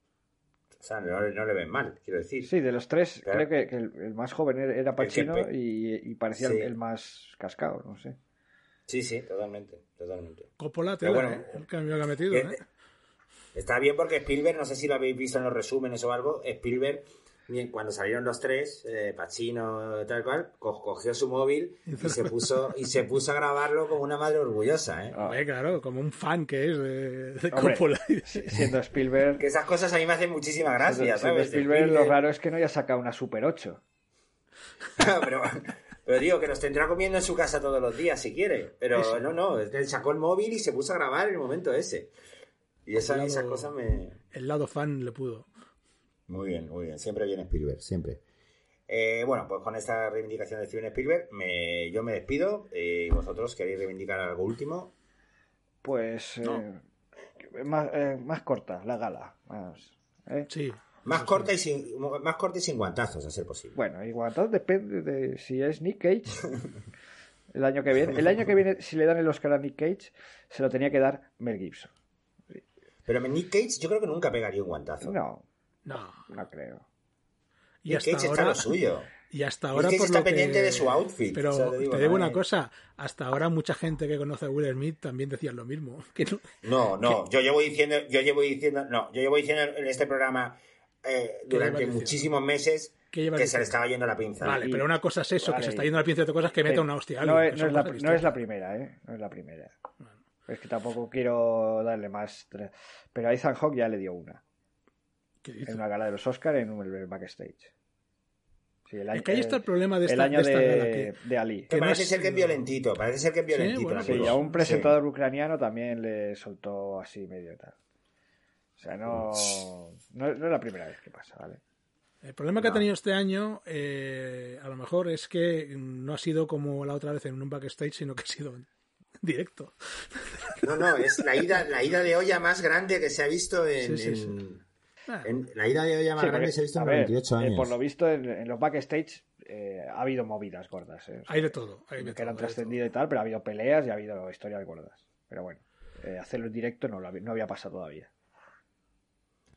o sea, no, no le ven mal, quiero decir. Sí, de los tres, Claro. creo que, que el, el más joven era- Pacino y, y parecía Sí. el, el más cascado, no sé. Sí, sí, totalmente, totalmente. Coppola, tela, bueno, ¿eh? el cambio que ha metido, Eh, ¿eh? Está bien porque Spielberg, no sé si lo habéis visto en los resúmenes o algo, Spielberg, bien, cuando salieron los tres, eh, Pacino, tal cual, co- cogió su móvil y se puso y se puso a grabarlo como una madre orgullosa, ¿eh? Ah, claro, como un fan que es de, de Hombre, Coppola. si- siendo Spielberg, Que esas cosas a mí me hacen muchísima gracia, siendo, siendo ¿sabes? Spielberg, lo raro es que no haya sacado una Super 8. [laughs] pero, pero digo que nos tendrá comiendo en su casa todos los días si quiere. Pero Eso. no, no, él sacó el móvil y se puso a grabar en el momento ese. Y eso, Claro. esas cosas me... El lado fan le pudo. Muy bien, muy bien. Siempre viene Spielberg, siempre. Eh, bueno, pues con esta reivindicación de Steven Spielberg, me- yo me despido. eh, ¿Y vosotros queréis reivindicar algo último? Pues No. eh, más, eh, más corta la gala. Más, ¿eh? Sí. Más eso corta, y sin, más corta y sin guantazos, a ser posible. Bueno, igual todo depende de si es Nick Cage [laughs] el año que viene. El año que viene, si le dan el Oscar a Nick Cage, se lo tenía que dar Mel Gibson. Pero Nick Cage yo creo que nunca pegaría un guantazo. No, No. no creo. Y Nick hasta Cage está ahora, lo suyo. y hasta Nick ahora Cage por está lo que- pendiente de su outfit, Pero o sea, te digo, una cosa, hasta ahora mucha gente que conoce a Will Smith también decían lo mismo. [laughs] Que no- No, no, yo llevo diciendo, yo llevo diciendo, no, yo llevo diciendo en este programa eh, durante muchísimos meses ¿Qué lleva que se le estaba yendo la pinza. Vale, y- pero una cosa es eso, vale, que se está y- yendo al pienso de cosas que meta Sí. una hostia. a No, es, que no es la, no es la primera, ¿eh? No es la primera. Es que tampoco quiero darle más. Pero a Ethan Hawke ya le dio una. ¿Qué En dices? una gala de los Oscars en un backstage. Sí, el Es que ahí está el problema de el esta, año de esta de, gala, que- de Ali. Que no parece es- ser que es violentito, parece ser que es violentito. bueno, la Sí, cosa. y a un Sí. presentador ucraniano también le soltó así medio tal. O sea, no, no, no es la primera vez que pasa, ¿vale? El problema que No. ha tenido este año, eh, a lo mejor, es que no ha sido como la otra vez en un backstage, sino que ha sido en directo. No, no, es la ida, la ida de olla más grande que se ha visto en, Sí, sí, sí. en- Ah, en- la ida de olla más Sí, grande se ha visto en ver, 28 eh, años. por lo visto, en, en los backstage eh, ha habido movidas gordas. ¿eh? O sea, hay de todo. Hay de que de trascendido y tal, pero ha habido peleas y ha habido historias gordas. Pero bueno. eh, hacerlo en directo no, lo había- no había pasado todavía.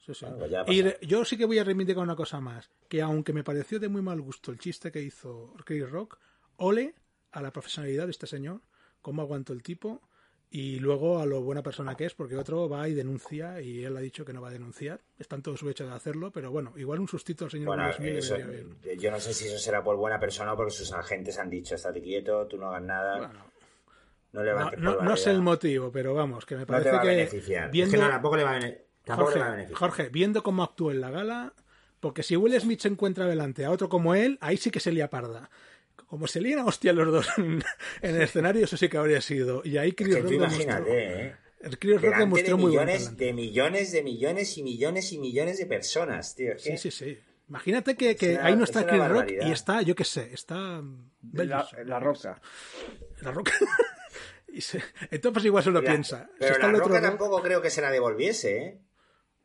Sí, sí. Bueno, pues y yo sí que voy a reivindicar una cosa más, que aunque me pareció de muy mal gusto el chiste que hizo Chris Rock, ole a la profesionalidad de este señor, cómo aguantó el tipo y luego a lo buena persona que es, porque otro va y denuncia y él ha dicho que no va a denunciar. Está en todo su hecho de hacerlo, pero bueno, igual un sustito al señor Bueno, Smith le eso- bien. yo no sé si eso será por buena persona o porque sus agentes han dicho, estate quieto, tú no hagas nada, Bueno, no le no, no- no sé el barrera". motivo, pero vamos, que me No te parece va a que beneficiar. Viendo, Es que no, tampoco le va a, bene- tampoco Jorge, viendo cómo actuó en la gala, porque si Will Smith se encuentra delante a otro como él, ahí sí que se lía parda. Como se lían a hostia los dos en, en el escenario, eso sí que habría sido. Y ahí Chris Que tú Rock demostró, imagínate, ¿eh? el Chris Rock Delante de demostró muy buen millones, talento. de millones, de millones y millones y millones de personas, tío. es que- Sí, sí, sí. Imagínate que, que Es una- ahí no es está Chris Rock y está, yo qué sé, está La, la roca. la roca. [laughs] Y se- entonces pues igual se lo La- piensa. Si Pero está la el otro Roca tampoco creo que se la devolviese, ¿eh?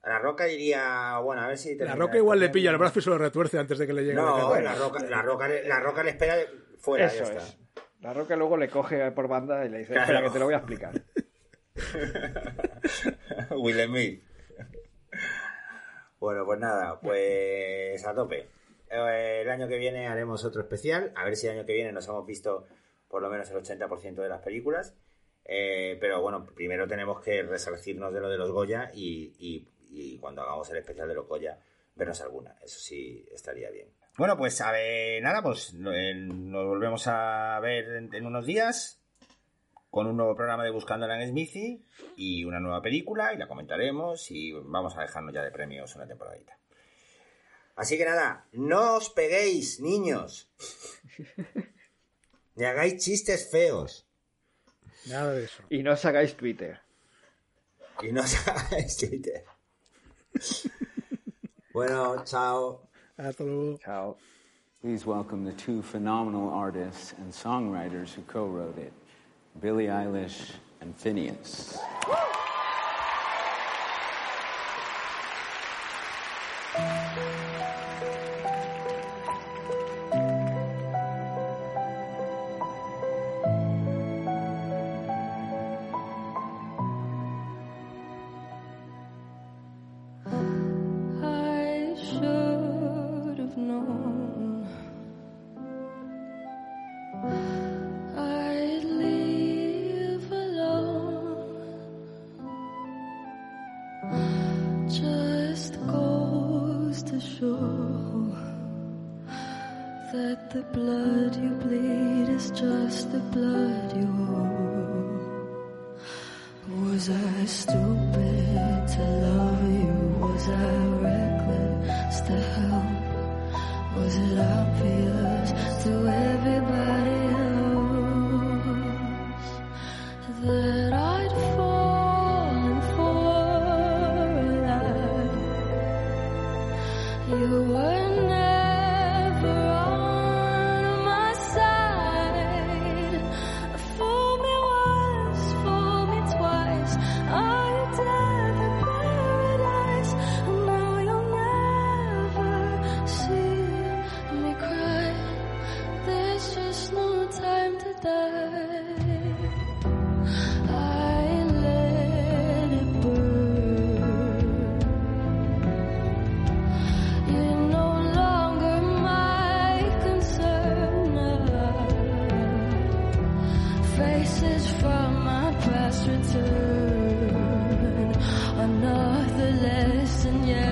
La Roca diría, bueno, a ver si... la roca igual le pilla el brazo y se lo retuerce antes de que le llegue la No, cadena. la roca, la, roca, la Roca le espera fuera, ya Eso está. es. La roca luego le coge por banda y le dice, Claro. espera que te lo voy a explicar. [laughs] Will Smith. Bueno, pues nada, pues a tope. Eh, El año que viene haremos otro especial. A ver si el año que viene nos hemos visto por lo menos el 80% de las películas. Eh, pero bueno, primero tenemos que resarcirnos de lo de los Goya y, y- y cuando hagamos el especial de los Goya, vernos alguna. Eso sí estaría bien. Bueno, pues a ver, nada, pues eh, nos volvemos a ver en, en unos días con un nuevo programa de Buscando a Smithy y una nueva película y la comentaremos y vamos a dejarnos ya de premios una temporadita. Así que nada, no os peguéis, niños. [laughs] Ni hagáis chistes feos. Nada de eso. Y no os hagáis Twitter. Y no os hagáis Twitter. [laughs] Bueno, chao. Hasta luego. Chao. Please welcome the two phenomenal artists and songwriters who co wrote it Billie Eilish and Phineas. lesson, yeah.